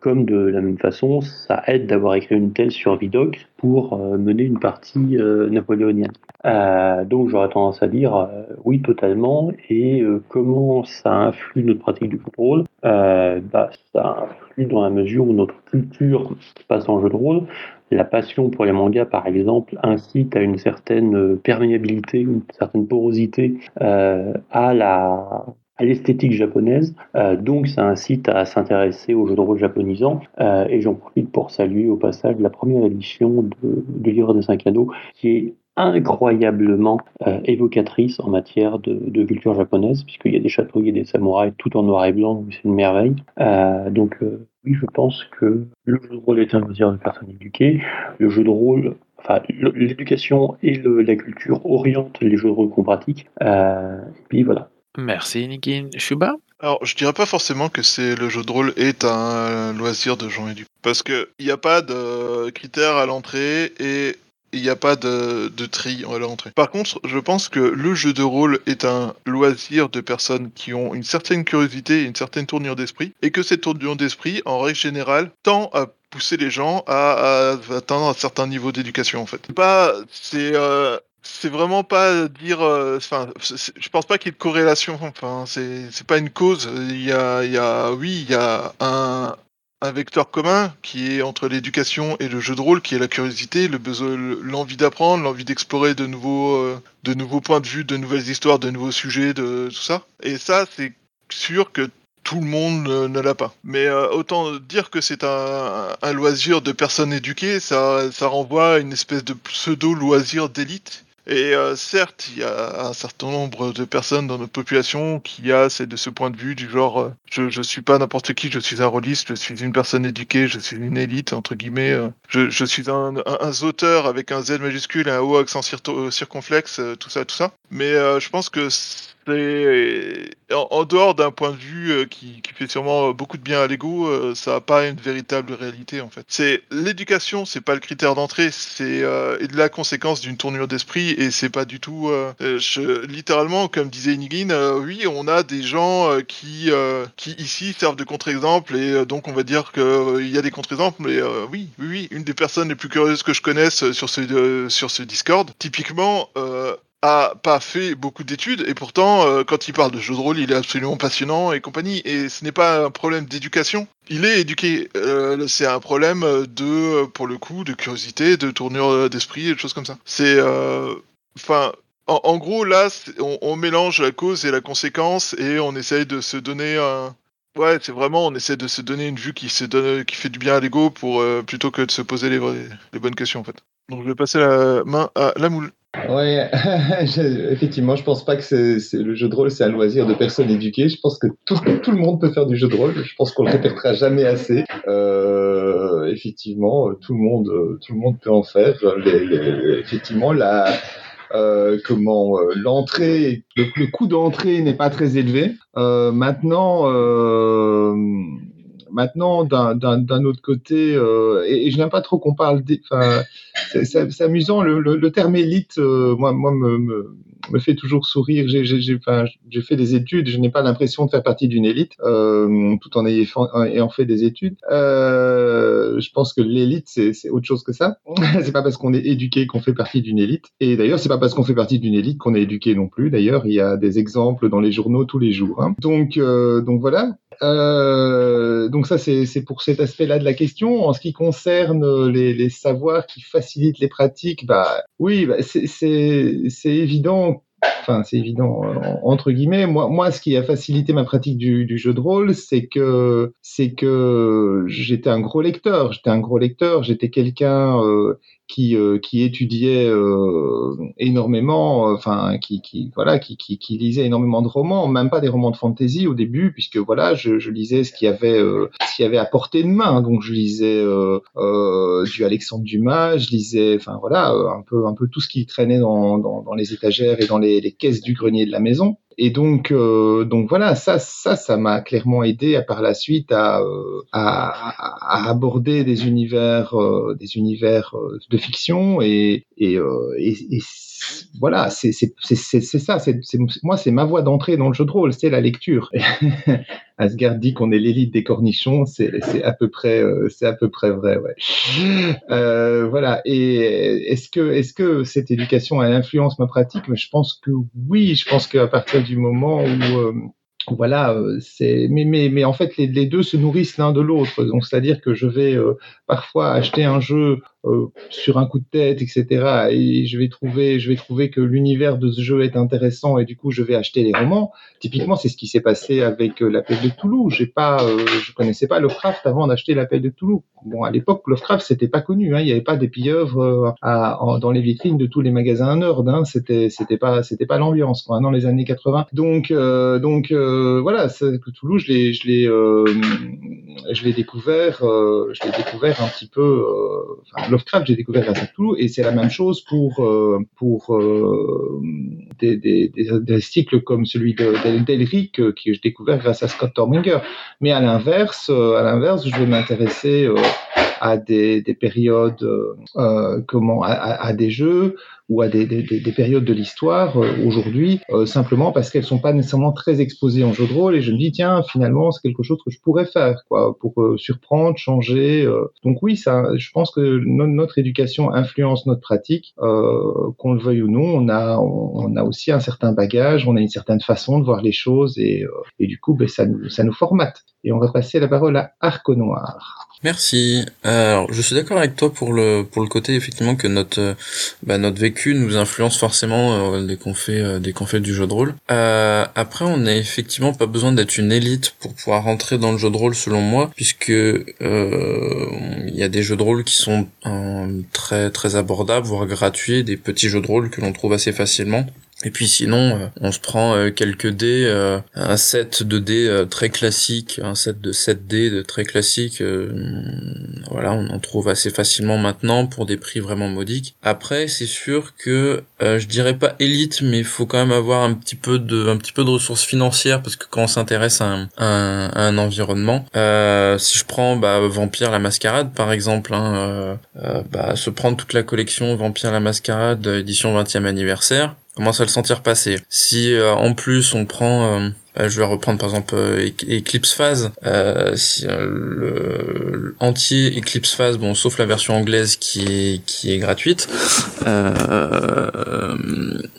Comme de la même façon, ça aide d'avoir écrit une thèse sur Vidocq pour mener une partie napoléonienne. Donc j'aurais tendance à dire oui totalement. Et comment ça influe notre pratique du jeu de rôle Euh, bah, Ça influe dans la mesure où notre culture se passe le jeu de rôle. La passion pour les mangas, par exemple, incite à une certaine euh, perméabilité, une certaine porosité euh, à la à l'esthétique japonaise, Euh, donc ça incite à s'intéresser aux jeux de rôle japonisants, et j'en profite pour saluer au passage la première édition de, du livre des cinq anneaux, qui est incroyablement euh, évocatrice en matière de, de culture japonaise, puisqu'il y a des châteaux, il y a des samouraïs, tout en noir et blanc, donc c'est une merveille. Euh, donc euh, oui, je pense que le jeu de rôle est un loisir de personnes éduquées. Le jeu de rôle, enfin, l'éducation et le- la culture orientent les jeux de rôle qu'on pratique. Euh, et puis voilà. Merci Niki. Shuba? Alors, je dirais pas forcément que c'est le jeu de rôle est un loisir de gens éduqués. Parce que il n'y a pas de critères à l'entrée et il n'y a pas de, tri à l'entrée. Par contre, je pense que le jeu de rôle est un loisir de personnes qui ont une certaine curiosité et une certaine tournure d'esprit, et que cette tournure d'esprit, en règle générale, tend à pousser les gens à, atteindre un certain niveau d'éducation, en fait. Pas, c'est, euh, c'est vraiment pas dire, euh, enfin, je pense pas qu'il y ait de corrélation. Enfin, c'est pas une cause. Il y a, il y a, oui, il y a un, un vecteur commun qui est entre l'éducation et le jeu de rôle, qui est la curiosité, le besoin, le- l'envie d'apprendre, l'envie d'explorer de nouveaux, euh, de nouveaux points de vue, de nouvelles histoires, de nouveaux sujets, de tout ça. Et ça, c'est sûr que tout le monde ne, l'a pas. Mais euh, autant dire que c'est un, loisir de personnes éduquées, ça, ça renvoie à une espèce de pseudo loisir d'élite. Et euh, certes, il y a un certain nombre de personnes dans notre population qui a c'est de ce point de vue du genre euh, je je suis pas n'importe qui, je suis un rôliste, je suis une personne éduquée, je suis une élite entre guillemets, euh, je, je suis un, un, un zauteur avec un Z majuscule un O accent cirto- circonflexe, euh, tout ça, tout ça. Mais euh, je pense que c'est en, dehors d'un point de vue euh, qui, qui fait sûrement beaucoup de bien à l'ego, euh, ça n'a pas une véritable réalité en fait. C'est l'éducation, c'est pas le critère d'entrée, c'est euh, la conséquence d'une tournure d'esprit et c'est pas du tout. euh, euh, je- littéralement, comme disait Inigin, euh, oui, on a des gens euh, qui euh, qui ici servent de contre-exemple et euh, donc on va dire que euh, il y a des contre-exemples. Mais euh, oui, oui, oui, une des personnes les plus curieuses que je connaisse euh, sur ce euh, sur ce Discord, typiquement. A pas fait beaucoup d'études et pourtant euh, quand il parle de jeux de rôle il est absolument passionnant et compagnie. Et ce n'est pas un problème d'éducation. Il est éduqué Euh, c'est un problème de pour le coup de curiosité de tournure d'esprit et de choses comme ça. C'est euh, enfin en, gros là on, mélange la cause et la conséquence et on essaye de se donner un ouais c'est vraiment on essaie de se donner une vue qui se qui fait du bien à l'ego pour plutôt que de se poser les, les bonnes questions en fait. Donc je vais passer la main à la moule Je- effectivement, je pense pas que c'est c'est- le jeu de rôle, c'est un loisir de personnes éduquées. Je pense que tout, tout le monde peut faire du jeu de rôle. Je pense qu'on le répétera jamais assez. Euh, effectivement, tout le monde, tout le monde peut en faire. Effectivement, la, euh, comment euh, l'entrée, le, le coût d'entrée n'est pas très élevé. Euh, maintenant, euh, maintenant d'un- autre côté, euh, et, je n'aime pas trop qu'on parle. c'est- amusant. Le, terme élite, euh, moi, moi, me, me, me fait toujours sourire. J'ai fait des études. Je n'ai pas l'impression de faire partie d'une élite, euh, tout en ayant, fait des études. Euh, je pense que l'élite, c'est c'est autre chose que ça. c'est pas parce qu'on est éduqué qu'on fait partie d'une élite. Et d'ailleurs, c'est pas parce qu'on fait partie d'une élite qu'on est éduqué non plus. D'ailleurs, il y a des exemples dans les journaux tous les jours. hein. Donc, euh, donc voilà. Euh, donc ça, c'est pour cet aspect-là de la question. En ce qui concerne euh, les, les savoirs qui facilitent les pratiques, bah oui, bah, c'est- évident. Enfin, c'est évident entre guillemets. Moi, moi, ce qui a facilité ma pratique du, du jeu de rôle, c'est que c'est que j'étais un gros lecteur. J'étais un gros lecteur. J'étais quelqu'un euh, qui euh, qui étudiait euh, énormément, euh, enfin qui qui voilà qui, qui qui lisait énormément de romans, même pas des romans de fantasy au début, puisque voilà je, je lisais ce qu'il y avait euh, ce avait à portée de main. Donc je lisais euh, euh, du Alexandre Dumas, je lisais enfin voilà un peu un peu tout ce qui traînait dans dans, dans les étagères et dans les, les caisses du grenier de la maison. Et donc, euh, donc voilà, ça, ça, ça m'a clairement aidé à par la suite à, euh, à, aborder des univers, euh, des univers euh, de fiction et, et, voilà, c'est ça. C'est- moi, c'est ma voie d'entrée dans le jeu de rôle, c'est la lecture. Asgard dit qu'on est l'élite des cornichons, c'est à peu près, euh, c'est à peu près vrai. Euh, voilà. Et est-ce que, est-ce que cette éducation elle influence ma pratique? Je pense que oui. Je pense qu'à partir du moment où euh, voilà, c'est mais mais mais en fait les, les deux se nourrissent l'un de l'autre. Donc c'est-à-dire que je vais parfois acheter un jeu euh, sur un coup de tête, etc. Et je vais trouver, je vais trouver que l'univers de ce jeu est intéressant et du coup je vais acheter les romans. Typiquement, c'est ce qui s'est passé avec euh, l'appel de Toulouse. J'ai pas, euh, je connaissais pas Lovecraft avant d'acheter l'appel de Toulouse. Bon, à l'époque, Lovecraft c'était pas connu. Hein. Il n'y avait pas des pieuvres à, dans les vitrines de tous les magasins Nord. Hein. C'était, c'était pas, c'était pas l'ambiance hein, dans les années 80. Donc, donc voilà, Toulouse, je l'ai, je l'ai, je l'ai découvert, je l'ai découvert un petit peu. Lovecraft, j'ai découvert grâce à Toulouse, et c'est la même chose pour pour des, des, des, cycles comme celui d'Elric que j'ai découvert grâce à Scott Torminger. Mais à l'inverse, à l'inverse, je vais m'intéresser à des, des périodes, euh, comment, à, des jeux ou à des, des, des périodes de l'histoire euh, aujourd'hui, euh, simplement parce qu'elles sont pas nécessairement très exposées en jeu de rôle. Et je me dis tiens, finalement, c'est quelque chose que je pourrais faire, quoi, pour euh, surprendre, changer. Donc oui, ça, je pense que notre éducation influence notre pratique, qu'on le veuille ou non. On a, on, a aussi un certain bagage, on a une certaine façon de voir les choses, et, et du coup, ben, ça nous, ça nous formate. Et on va passer la parole à Arco Noir. Merci. Alors, je suis d'accord avec toi pour le pour le côté effectivement que notre bah, notre vécu nous influence forcément euh, dès qu'on fait euh, dès qu'on fait du jeu de rôle. Euh, après, on n'a effectivement pas besoin d'être une élite pour pouvoir rentrer dans le jeu de rôle, selon moi, puisque il y a des jeux de rôle qui sont très très abordables, voire gratuits, des petits jeux de rôle que l'on trouve assez facilement. Et puis sinon, euh, on se prend euh, quelques dés, euh, un set de dés très classique, un set de 7 dés de très classique. voilà, on en trouve assez facilement maintenant pour des prix vraiment modiques. Après, c'est sûr que je dirais pas élite, mais faut quand même avoir un petit peu de, un petit peu de ressources financières parce que quand on s'intéresse à un, un, environnement, si je prends bah, Vampire la Mascarade par exemple, hein, bah, se prendre toute la collection Vampire la Mascarade édition 20e anniversaire commence à le sentir passer. Si euh, en plus on prend euh, euh, je vais reprendre par exemple Eclipse Phase. si, le, entier Eclipse Phase, bon, sauf la version anglaise qui est qui est gratuite.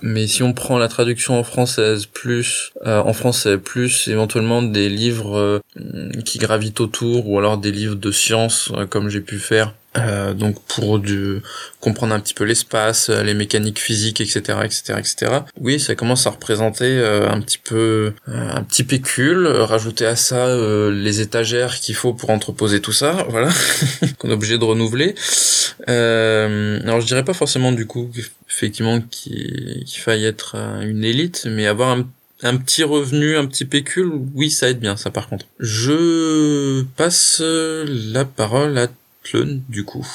mais si on prend la traduction en française plus en français plus éventuellement des livres qui gravitent autour ou alors des livres de science comme j'ai pu faire euh, donc pour du, comprendre un petit peu l'espace, euh, les mécaniques physiques, etc., etc., etc. Oui, ça commence à représenter euh, un petit peu un petit pécule. Rajouter à ça les étagères qu'il faut pour entreposer tout ça, voilà, qu'on est obligé de renouveler. alors je dirais pas forcément du coup effectivement qu'il faille être une élite, mais avoir un un petit revenu, un petit pécule, oui, ça aide bien, ça par contre. Je passe la parole à du coup.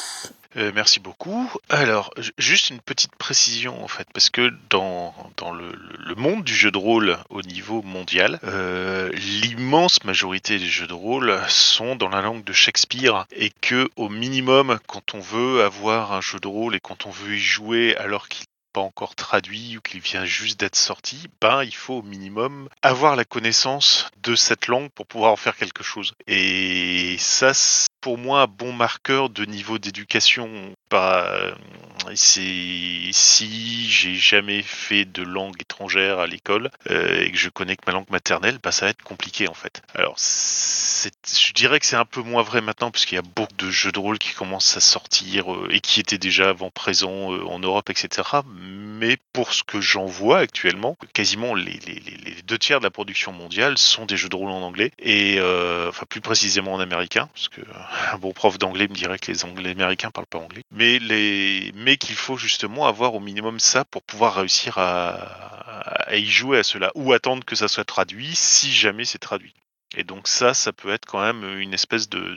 Euh, merci beaucoup. Alors, juste une petite précision en fait, parce que dans, dans le, monde du jeu de rôle au niveau mondial, euh, l'immense majorité des jeux de rôle sont dans la langue de Shakespeare et que au minimum, quand on veut avoir un jeu de rôle et quand on veut y jouer alors qu'il pas encore traduit ou qu'il vient juste d'être sorti, ben il faut au minimum avoir la connaissance de cette langue pour pouvoir en faire quelque chose. Et ça, pour moi un bon marqueur de niveau d'éducation. Bah, si j'ai jamais fait de langue étrangère à l'école euh, et que je connais que ma langue maternelle, bah ça va être compliqué en fait. Alors je dirais que c'est un peu moins vrai maintenant puisqu'il y a beaucoup de jeux de rôle qui commencent à sortir euh, et qui étaient déjà avant présents euh, en Europe, etc. Mais pour ce que j'en vois actuellement, quasiment les, deux tiers de la production mondiale sont des jeux de rôle en anglais et euh, enfin plus précisément en américain, parce que un bon prof d'anglais me dirait que les, anglais, américains parlent pas anglais, mais les mais qu'il faut justement avoir au minimum ça pour pouvoir réussir à, à y jouer à cela ou attendre que ça soit traduit si jamais c'est traduit. Et donc ça, ça peut être quand même une espèce de,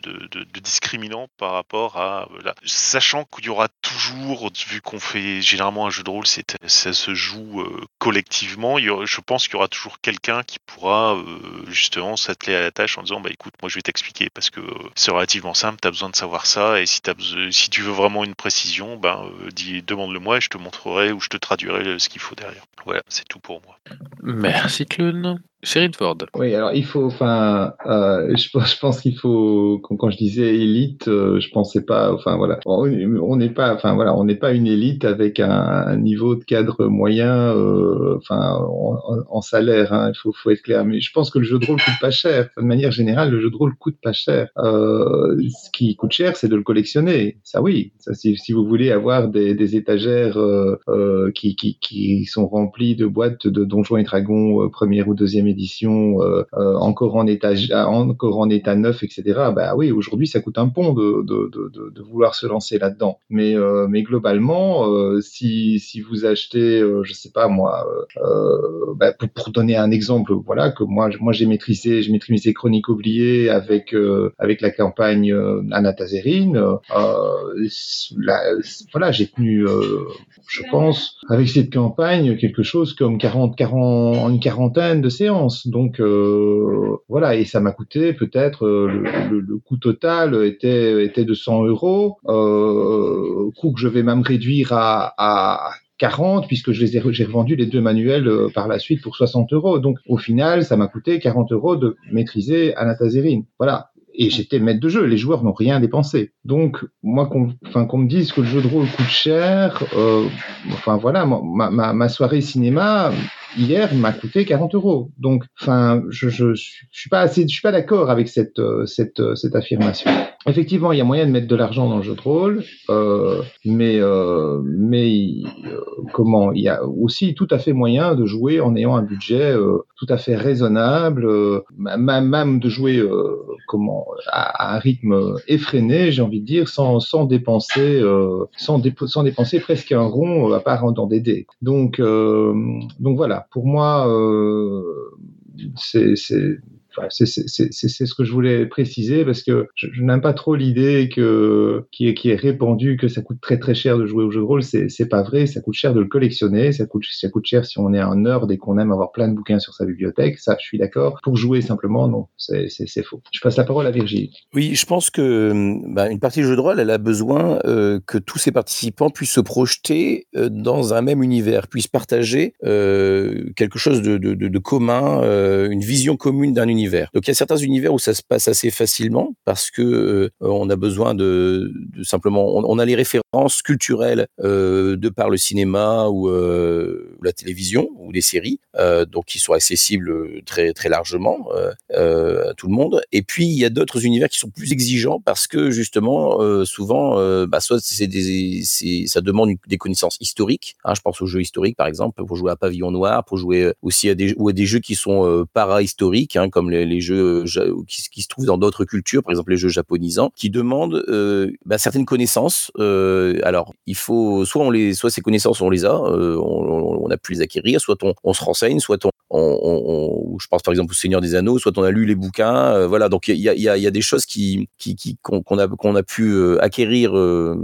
discriminant par rapport à... Voilà. Sachant qu'il y aura toujours, vu qu'on fait généralement un jeu de rôle, ça se joue euh, collectivement, je pense qu'il y aura toujours quelqu'un qui pourra euh, justement s'atteler à la tâche en disant, bah écoute, moi je vais t'expliquer, parce que c'est relativement simple, tu as besoin de savoir ça, et si, si tu veux vraiment une précision, ben, dis, demande-le-moi et je te montrerai ou je te traduirai ce qu'il faut derrière. Voilà, c'est tout pour moi. Merci Clun. Ford. Oui, alors il faut, enfin, euh, je, pense- qu'il faut, quand, je disais élite, euh, je pensais pas, enfin voilà, on n'est pas, enfin voilà, on n'est pas une élite avec un, niveau de cadre moyen, euh, enfin en, en- salaire, hein, il faut, faut être clair. Mais je pense que le jeu de rôle coûte pas cher. De manière générale, le jeu de rôle coûte pas cher. Euh, ce qui coûte cher, c'est de le collectionner. Ça oui, ça si, si vous voulez avoir des, des étagères qui, qui, qui sont remplies de boîtes de Donjons et Dragons première ou deuxième édition, euh, euh, encore en état encore neuf, etc. Bah oui, aujourd'hui ça coûte un pont de, vouloir se lancer là-dedans. Mais euh, globalement, si vous achetez, je sais pas moi, bah, pour, donner un exemple, voilà que moi moi j'ai maîtrisé j'ai maîtrisé Chronique oubliée avec avec la campagne Anatazerine. Euh, là, voilà, j'ai tenu, je pense, avec cette campagne quelque chose comme 40 40 une quarantaine de séances. Donc euh, voilà, et ça m'a coûté peut-être euh, le, coût total était de 100 euros, euh, coût que je vais même réduire à, à 40 puisque j'ai revendu les deux manuels par la suite pour 60 euros. Donc au final, ça m'a coûté 40 euros de maîtriser Anatazerine. Voilà. Et j'étais maître de jeu, les joueurs n'ont rien dépensé. Donc, moi, qu'on enfin, qu'on me dise que le jeu de rôle coûte cher, euh, enfin voilà, ma, ma, ma soirée cinéma, hier m'a coûté 40 euros. Donc, enfin, je, je, je suis pas assez, je suis pas d'accord avec cette, cette, cette affirmation. Effectivement, il y a moyen de mettre de l'argent dans le jeu de rôle, euh, mais, euh, mais euh, comment Il y a aussi tout à fait moyen de jouer en ayant un budget euh, tout à fait raisonnable, euh, même, de jouer comment à, à, un rythme effréné, j'ai envie de dire, sans, sans dépenser, sans, sans dépenser presque un rond à part dans des dés. Donc, donc voilà. Pour moi, c'est C'est ce que je voulais préciser parce que je, n'aime pas trop l'idée qui est, répandue que ça coûte très très cher de jouer au jeu de rôle. C'est pas vrai. Ça coûte cher de le collectionner. Ça coûte cher si on est un nerd et qu'on aime avoir plein de bouquins sur sa bibliothèque. Ça, je suis d'accord. Pour jouer simplement, non, c'est faux. Je passe la parole à Virginie. Oui, je pense que bah, une partie du jeu de rôle, elle a besoin euh, que tous ses participants puissent se projeter euh, dans un même univers, puissent partager euh, quelque chose de, commun, une vision commune d'un univers. Donc il y a certains univers où ça se passe assez facilement parce que euh, on a besoin de, simplement, on, a les références culturelles euh, de par le cinéma ou euh, la télévision ou les séries, donc qui sont accessibles très très largement à tout le monde. Et puis il y a d'autres univers qui sont plus exigeants parce que justement souvent, bah, soit ça demande des connaissances historiques. Hein, je pense aux jeux historiques par exemple pour jouer à Pavillon Noir, pour jouer aussi à des ou à des jeux qui sont para-historiques hein, comme les, les jeux qui, qui, se trouvent dans d'autres cultures, par exemple les jeux japonisants, qui demandent euh, bah, certaines connaissances. Euh, alors, il faut soit on les, soit ces connaissances on les a, euh, on, a pu les acquérir, soit on, se renseigne, soit on, je pense par exemple au Seigneur des Anneaux, soit on a lu les bouquins, euh, voilà. Donc il y a, des choses qui, qu'on a qu'on a pu euh, acquérir euh,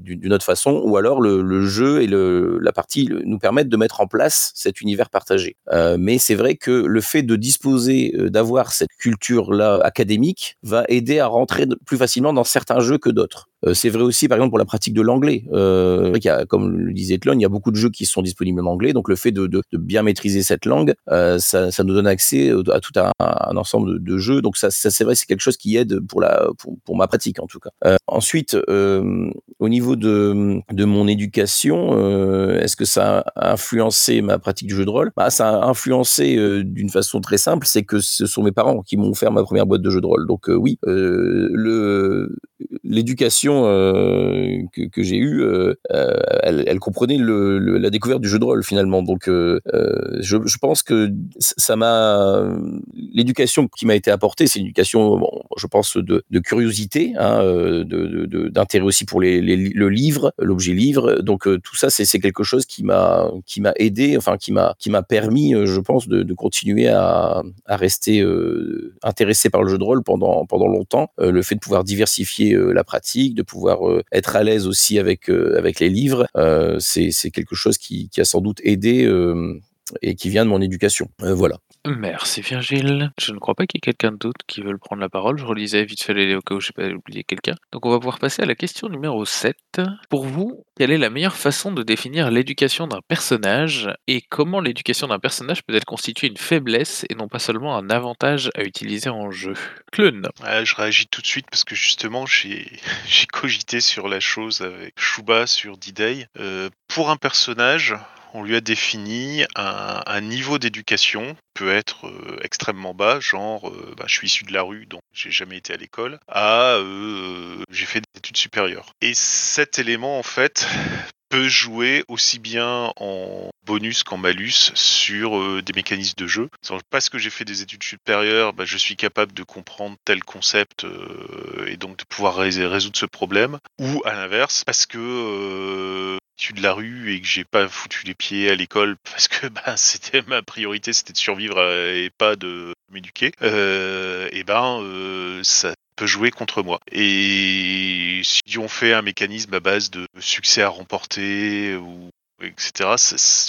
d'une autre façon, ou alors le, le jeu et le, la partie nous permettent de mettre en place cet univers partagé. Euh, mais c'est vrai que le fait de disposer, euh, d'avoir cette culture-là académique, va aider à rentrer plus facilement dans certains jeux que d'autres. Euh, c'est vrai aussi, par exemple, pour la pratique de l'anglais. Euh, y a, comme le disait Tlon, il y a beaucoup de jeux qui sont disponibles en anglais, donc le fait de, de, de bien maîtriser cette langue, euh, ça, ça, nous donne accès à tout un, un ensemble de, jeux. Donc ça, ça c'est vrai, c'est quelque chose qui aide pour la, pour, ma pratique en tout cas. Euh, ensuite, euh, au niveau de, de mon éducation, euh, est-ce que ça a influencé ma pratique du jeu de rôle? Bah, Ça a influencé d'une façon très simple, c'est que ce sont mes parents qui m'ont offert ma première boîte de jeu de rôle. Donc oui, l'éducation euh, que, j'ai eue, euh, elle, elle, comprenait la découverte du jeu de rôle finalement. Donc, euh, je, pense que ça m'a l'éducation qui m'a été apportée, c'est une éducation, bon, je pense, de, curiosité, hein, d'intérêt aussi pour les, le livre, l'objet livre. Donc, tout ça, c'est quelque chose qui m'a qui m'a aidé, enfin qui m'a qui m'a permis, je pense, de, de continuer à, à rester intéressé par le jeu de rôle pendant pendant longtemps. le fait de pouvoir diversifier la pratique, de pouvoir euh, être à l'aise aussi avec euh, avec les livres, euh, c'est quelque chose qui, qui, a sans doute aidé et qui vient de mon éducation. Voilà. Merci Virgile. Je ne crois pas qu'il y ait quelqu'un d'autre qui veut prendre la parole. Je relisais vite fait les au cas pas oublié quelqu'un. Donc on va pouvoir passer à la question numéro 7. Pour vous, quelle est la meilleure façon de définir l'éducation d'un personnage et comment l'éducation d'un personnage peut-elle constituer une faiblesse et non pas seulement un avantage à utiliser en jeu? Ouais, je réagis tout de suite parce que justement j'ai j'ai cogité sur la chose avec Shuba sur D-Day. Euh, pour un personnage, on lui a défini un, niveau d'éducation peut être euh, extrêmement bas, genre euh, bah, je suis issu de la rue donc j'ai jamais été à l'école, à euh, j'ai fait des études supérieures. Et cet élément en fait peut jouer aussi bien en bonus qu'en malus sur des mécanismes de jeu. Parce que j'ai fait des études supérieures, bah, je suis capable de comprendre tel concept et donc de pouvoir rés- résoudre ce problème. Ou à l'inverse, parce que de la rue et que j'ai pas foutu les pieds à l'école parce que bah, c'était ma priorité, c'était de survivre euh, et pas de m'éduquer. Euh, et ben euh, ça peut jouer contre moi. Et si on fait un mécanisme à base de succès à remporter ou etc.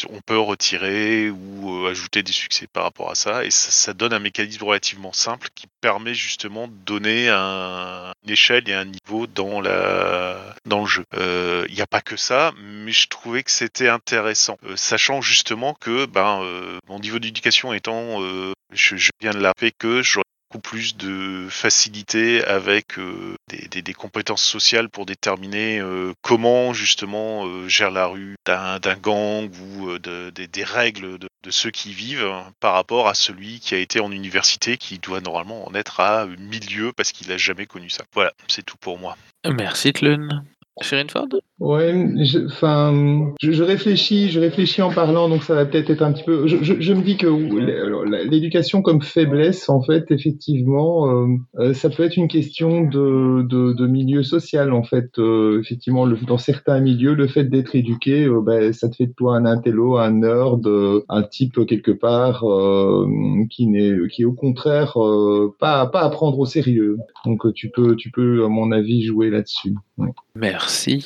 on peut retirer ou euh, ajouter des succès par rapport à ça, et ça, donne un mécanisme relativement simple qui permet justement de donner un- une échelle et un niveau dans le jeu. Euh, Il n'y a pas que ça, mais je trouvais que c'était intéressant, Euh, sachant justement que ben mon niveau d'éducation étant, je, je viens de la fait que j'aurais plus de facilité avec euh, des, compétences sociales pour déterminer euh, comment justement euh, gère la rue d'un gang ou de- des- règles de, ceux qui vivent hein, par rapport à celui qui a été en université qui doit normalement en être à milieu parce qu'il n'a jamais connu ça. Voilà, c'est tout pour moi. Merci Clun. Shirin Ford Ouais, je- enfin, je, je réfléchis, je réfléchis en parlant, donc ça va peut-être être un petit peu. Je, me dis que l'éducation comme faiblesse, en fait, effectivement, euh, euh, ça peut être une question de, de, de milieu social, en fait. Euh, effectivement, le, dans certains milieux, le fait d'être éduqué, euh, ben, ça te fait de toi un intello, un nerd, un type quelque part qui n'est, qui est au contraire pas pas à prendre au sérieux. Donc tu peux, tu peux, à mon avis, jouer là-dessus. Ouais. Merci,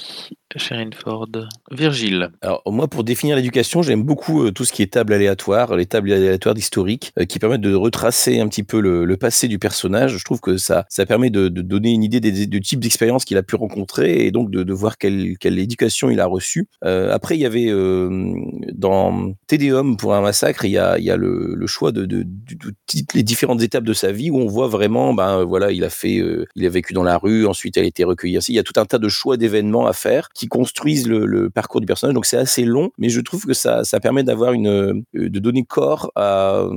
Shirin Ford. Virgile. Alors moi, pour définir l'éducation, j'aime beaucoup euh, tout ce qui est table aléatoire, les tables aléatoires d'historique, euh, qui permettent de retracer un petit peu le, passé du personnage. Je trouve que ça, ça permet de, donner une idée des, du type d'expérience qu'il a pu rencontrer et donc de, voir quelle, éducation il a reçue. Euh, après, il y avait dans Tédéum pour un massacre, il y a, le, choix de, de, les différentes étapes de sa vie où on voit vraiment, ben voilà, il a fait, il a vécu dans la rue, ensuite elle a été recueillie. Il y a tout un tas de choix d'événements à faire qui construisent le, le parcours du personnage. Donc c'est assez long, mais je trouve que ça, ça permet d'avoir une, euh, de donner corps à,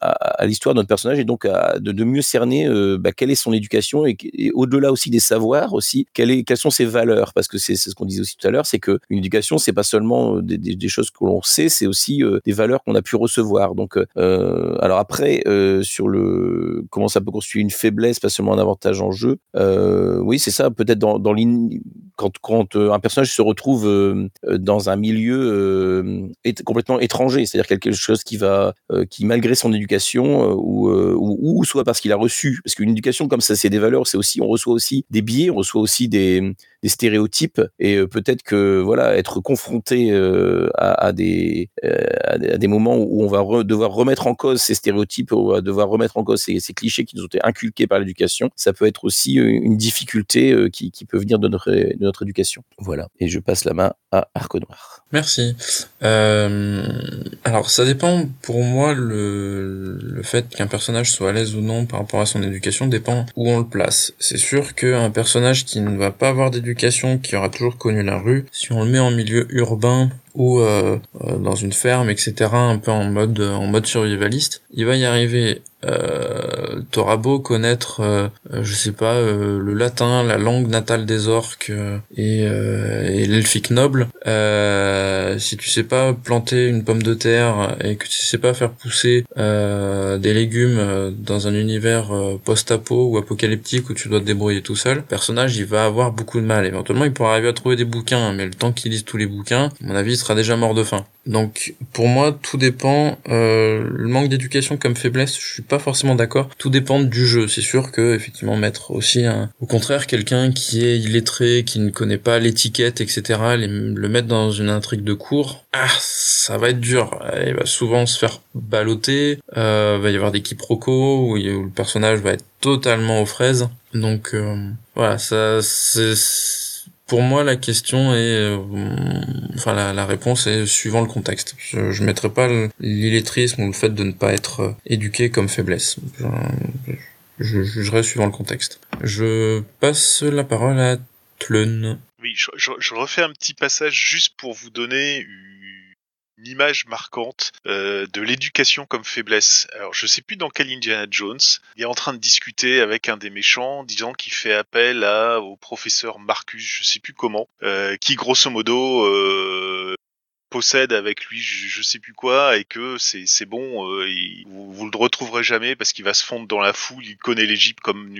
à, à l'histoire de notre personnage et donc à, de, de mieux cerner euh, bah, quelle est son éducation et, au-delà aussi des savoirs aussi, quelles sont ses valeurs parce que c'est ce qu'on disait aussi tout à l'heure, c'est que une éducation c'est pas seulement euh, des, des, choses que l'on sait, c'est aussi euh, des valeurs qu'on a pu recevoir. Donc euh, alors après euh, sur le comment ça peut constituer une faiblesse, pas seulement un avantage en jeu. Euh, oui c'est ça peut-être dans, dans quand quand euh, un personnage se retrouve euh, euh, dans un milieu est complètement étranger, c'est-à-dire quelque chose qui va, qui malgré son éducation ou, ou, ou soit parce qu'il a reçu, parce qu'une éducation comme ça, c'est des valeurs, c'est aussi, on reçoit aussi des biais, on reçoit aussi des, des stéréotypes et euh, peut-être que voilà, être confronté euh, à, à, des, euh, à des à des moments où on va devoir remettre en cause ces stéréotypes, où on devoir remettre en cause ces, clichés qui nous ont été inculqués par l'éducation, ça peut être aussi une difficulté qui, qui peut venir de notre, de notre éducation. Voilà. Et je passe la main à Arc Noir. Merci. Alors, ça dépend pour moi le, le fait qu'un personnage soit à l'aise ou non par rapport à son éducation dépend où on le place. C'est sûr qu'un personnage qui ne va pas avoir d'éducation, qui aura toujours connu la rue, si on le met en milieu urbain ou euh, euh, dans une ferme, etc., un peu en mode en mode survivaliste, il va y arriver. Euh, T'auras beau connaître, euh, euh, je sais pas, euh, le latin, la langue natale des orques euh, et, euh, et l'elfique noble, euh, si tu sais pas planter une pomme de terre et que tu sais pas faire pousser euh, des légumes euh, dans un univers euh, post-apo ou apocalyptique où tu dois te débrouiller tout seul, le personnage il va avoir beaucoup de mal. Éventuellement il pourra arriver à trouver des bouquins, mais le temps qu'il lise tous les bouquins, à mon avis, sera déjà mort de faim. Donc pour moi, tout dépend. Euh, le manque d'éducation comme faiblesse, je suis pas forcément d'accord. Tout dépend du jeu. C'est sûr que effectivement mettre aussi, un, au contraire, quelqu'un qui est illettré, qui ne connaît pas l'étiquette, etc., le mettre dans une intrigue de cours, ah, ça va être dur. Il va souvent se faire balloter. Euh, va y avoir des quiproquos où, où le personnage va être totalement aux fraises. Donc euh, voilà, ça c'est pour moi, la question est, euh, enfin, la, réponse est suivant le contexte. Je, je pas l'illettrisme ou le fait de ne pas être euh, éduqué comme faiblesse. Je, jugerai suivant le contexte. Je passe la parole à Tlun. Oui, je, refais un petit passage juste pour vous donner image marquante euh, de l'éducation comme faiblesse. Alors je sais plus dans quel Indiana Jones, il est en train de discuter avec un des méchants, disant qu'il fait appel à au professeur Marcus, je sais plus comment, euh, qui grosso modo euh, possède avec lui je, sais plus quoi et que c'est bon euh, vous, vous le retrouverez jamais parce qu'il va se fondre dans la foule il connaît l'Égypte comme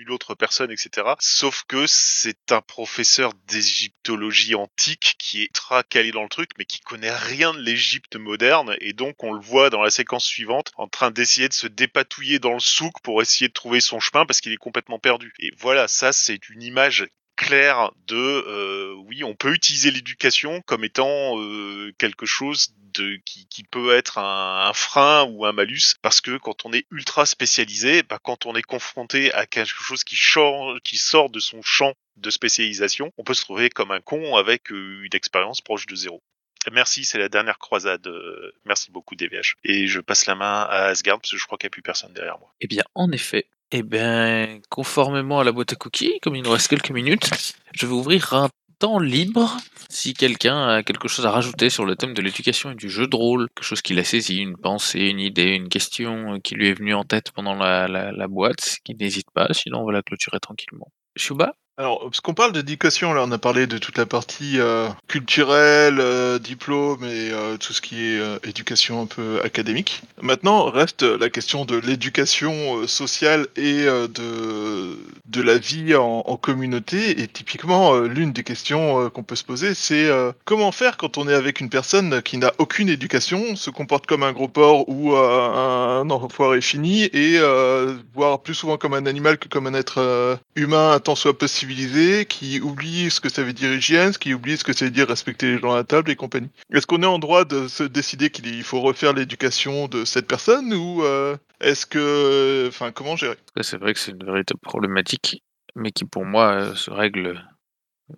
nulle autre personne etc sauf que c'est un professeur d'égyptologie antique qui est très calé dans le truc mais qui connaît rien de l'Égypte moderne et donc on le voit dans la séquence suivante en train d'essayer de se dépatouiller dans le souk pour essayer de trouver son chemin parce qu'il est complètement perdu. Et voilà ça c'est une image clair de euh, oui, on peut utiliser l'éducation comme étant euh, quelque chose de qui, qui peut être un, un, frein ou un malus parce que quand on est ultra spécialisé, bah, quand on est confronté à quelque chose qui, change, qui sort de son champ de spécialisation, on peut se trouver comme un con avec euh, une expérience proche de zéro. Merci, c'est la dernière croisade. Merci beaucoup, DVH. Et je passe la main à Asgard parce que je crois qu'il n'y a plus personne derrière moi. Eh bien, en effet, eh bien, conformément à la boîte à cookies, comme il nous reste quelques minutes, je vais ouvrir un temps libre si quelqu'un a quelque chose à rajouter sur le thème de l'éducation et du jeu de rôle, quelque chose qu'il a saisi, une pensée, une idée, une question qui lui est venue en tête pendant la, la, boîte, qui n'hésite pas, sinon on va la clôturer tranquillement. Shuba? Alors, parce qu'on parle d'éducation, là, on a parlé de toute la partie euh, culturelle, euh, diplôme et euh, tout ce qui est éducation un peu académique. Maintenant, reste la question de l'éducation sociale et de de la vie en, communauté. Et typiquement, l'une des questions qu'on peut se poser, c'est comment faire quand on est avec une personne qui n'a aucune éducation, se comporte comme un gros porc ou un, un enfoiré fini, et voire plus souvent comme un animal que comme un être humain, tant soit possible qui oublie ce que ça veut dire hygiène, qui oublie ce que ça veut dire respecter les gens à la table et compagnie. Est-ce qu'on est en droit de se décider qu'il faut refaire l'éducation de cette personne ou euh, est-ce que, enfin, comment gérer? C'est vrai que c'est une véritable problématique, mais qui pour moi euh, se règle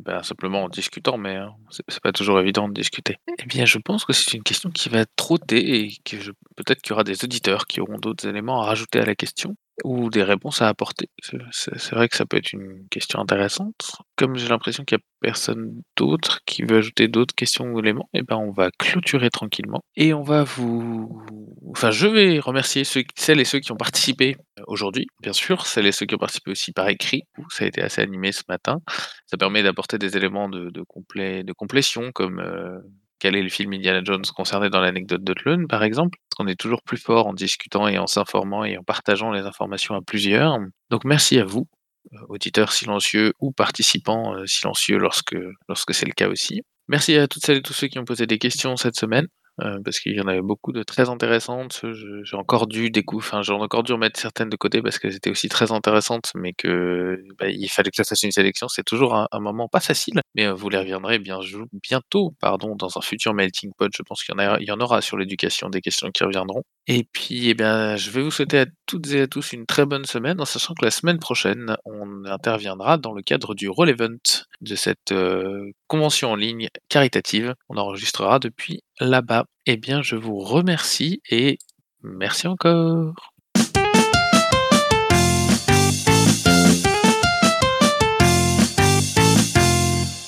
ben, simplement en discutant, mais hein, c'est pas toujours évident de discuter. Eh bien, je pense que c'est une question qui va trotter et que peut-être qu'il y aura des auditeurs qui auront d'autres éléments à rajouter à la question ou des réponses à apporter. C'est vrai que ça peut être une question intéressante. Comme j'ai l'impression qu'il y a personne d'autre qui veut ajouter d'autres questions ou éléments, et eh ben on va clôturer tranquillement et on va vous, enfin je vais remercier celles et ceux qui ont participé aujourd'hui, bien sûr, celles et ceux qui ont participé aussi par écrit. Ça a été assez animé ce matin. Ça permet d'apporter des éléments de, de, complet, de complétion comme euh, quel est le film Indiana Jones concerné dans l'anecdote de Tlun, par exemple. Parce qu'on est toujours plus fort en discutant et en s'informant et en partageant les informations à plusieurs. Donc merci à vous, euh, auditeurs silencieux ou participants euh, silencieux lorsque, lorsque c'est le cas aussi. Merci à toutes celles et tous ceux qui ont posé des questions cette semaine. Euh, parce qu'il y en avait beaucoup de très intéressantes. J'ai encore dû découvrir, enfin, j'ai encore dû remettre certaines de côté parce qu'elles étaient aussi très intéressantes, mais que bah, il fallait que ça fasse une sélection. C'est toujours un, moment pas facile, mais euh, vous les reviendrez bien, bientôt, pardon, dans un futur melting pot. Je pense qu'il y, en aura sur l'éducation des questions qui reviendront. Et puis, eh bien, je vais vous souhaiter à toutes et à tous une très bonne semaine, en sachant que la semaine prochaine, on interviendra dans le cadre du Roll Event de cette euh, convention en ligne caritative. On enregistrera depuis là-bas. Eh bien, je vous remercie et merci encore.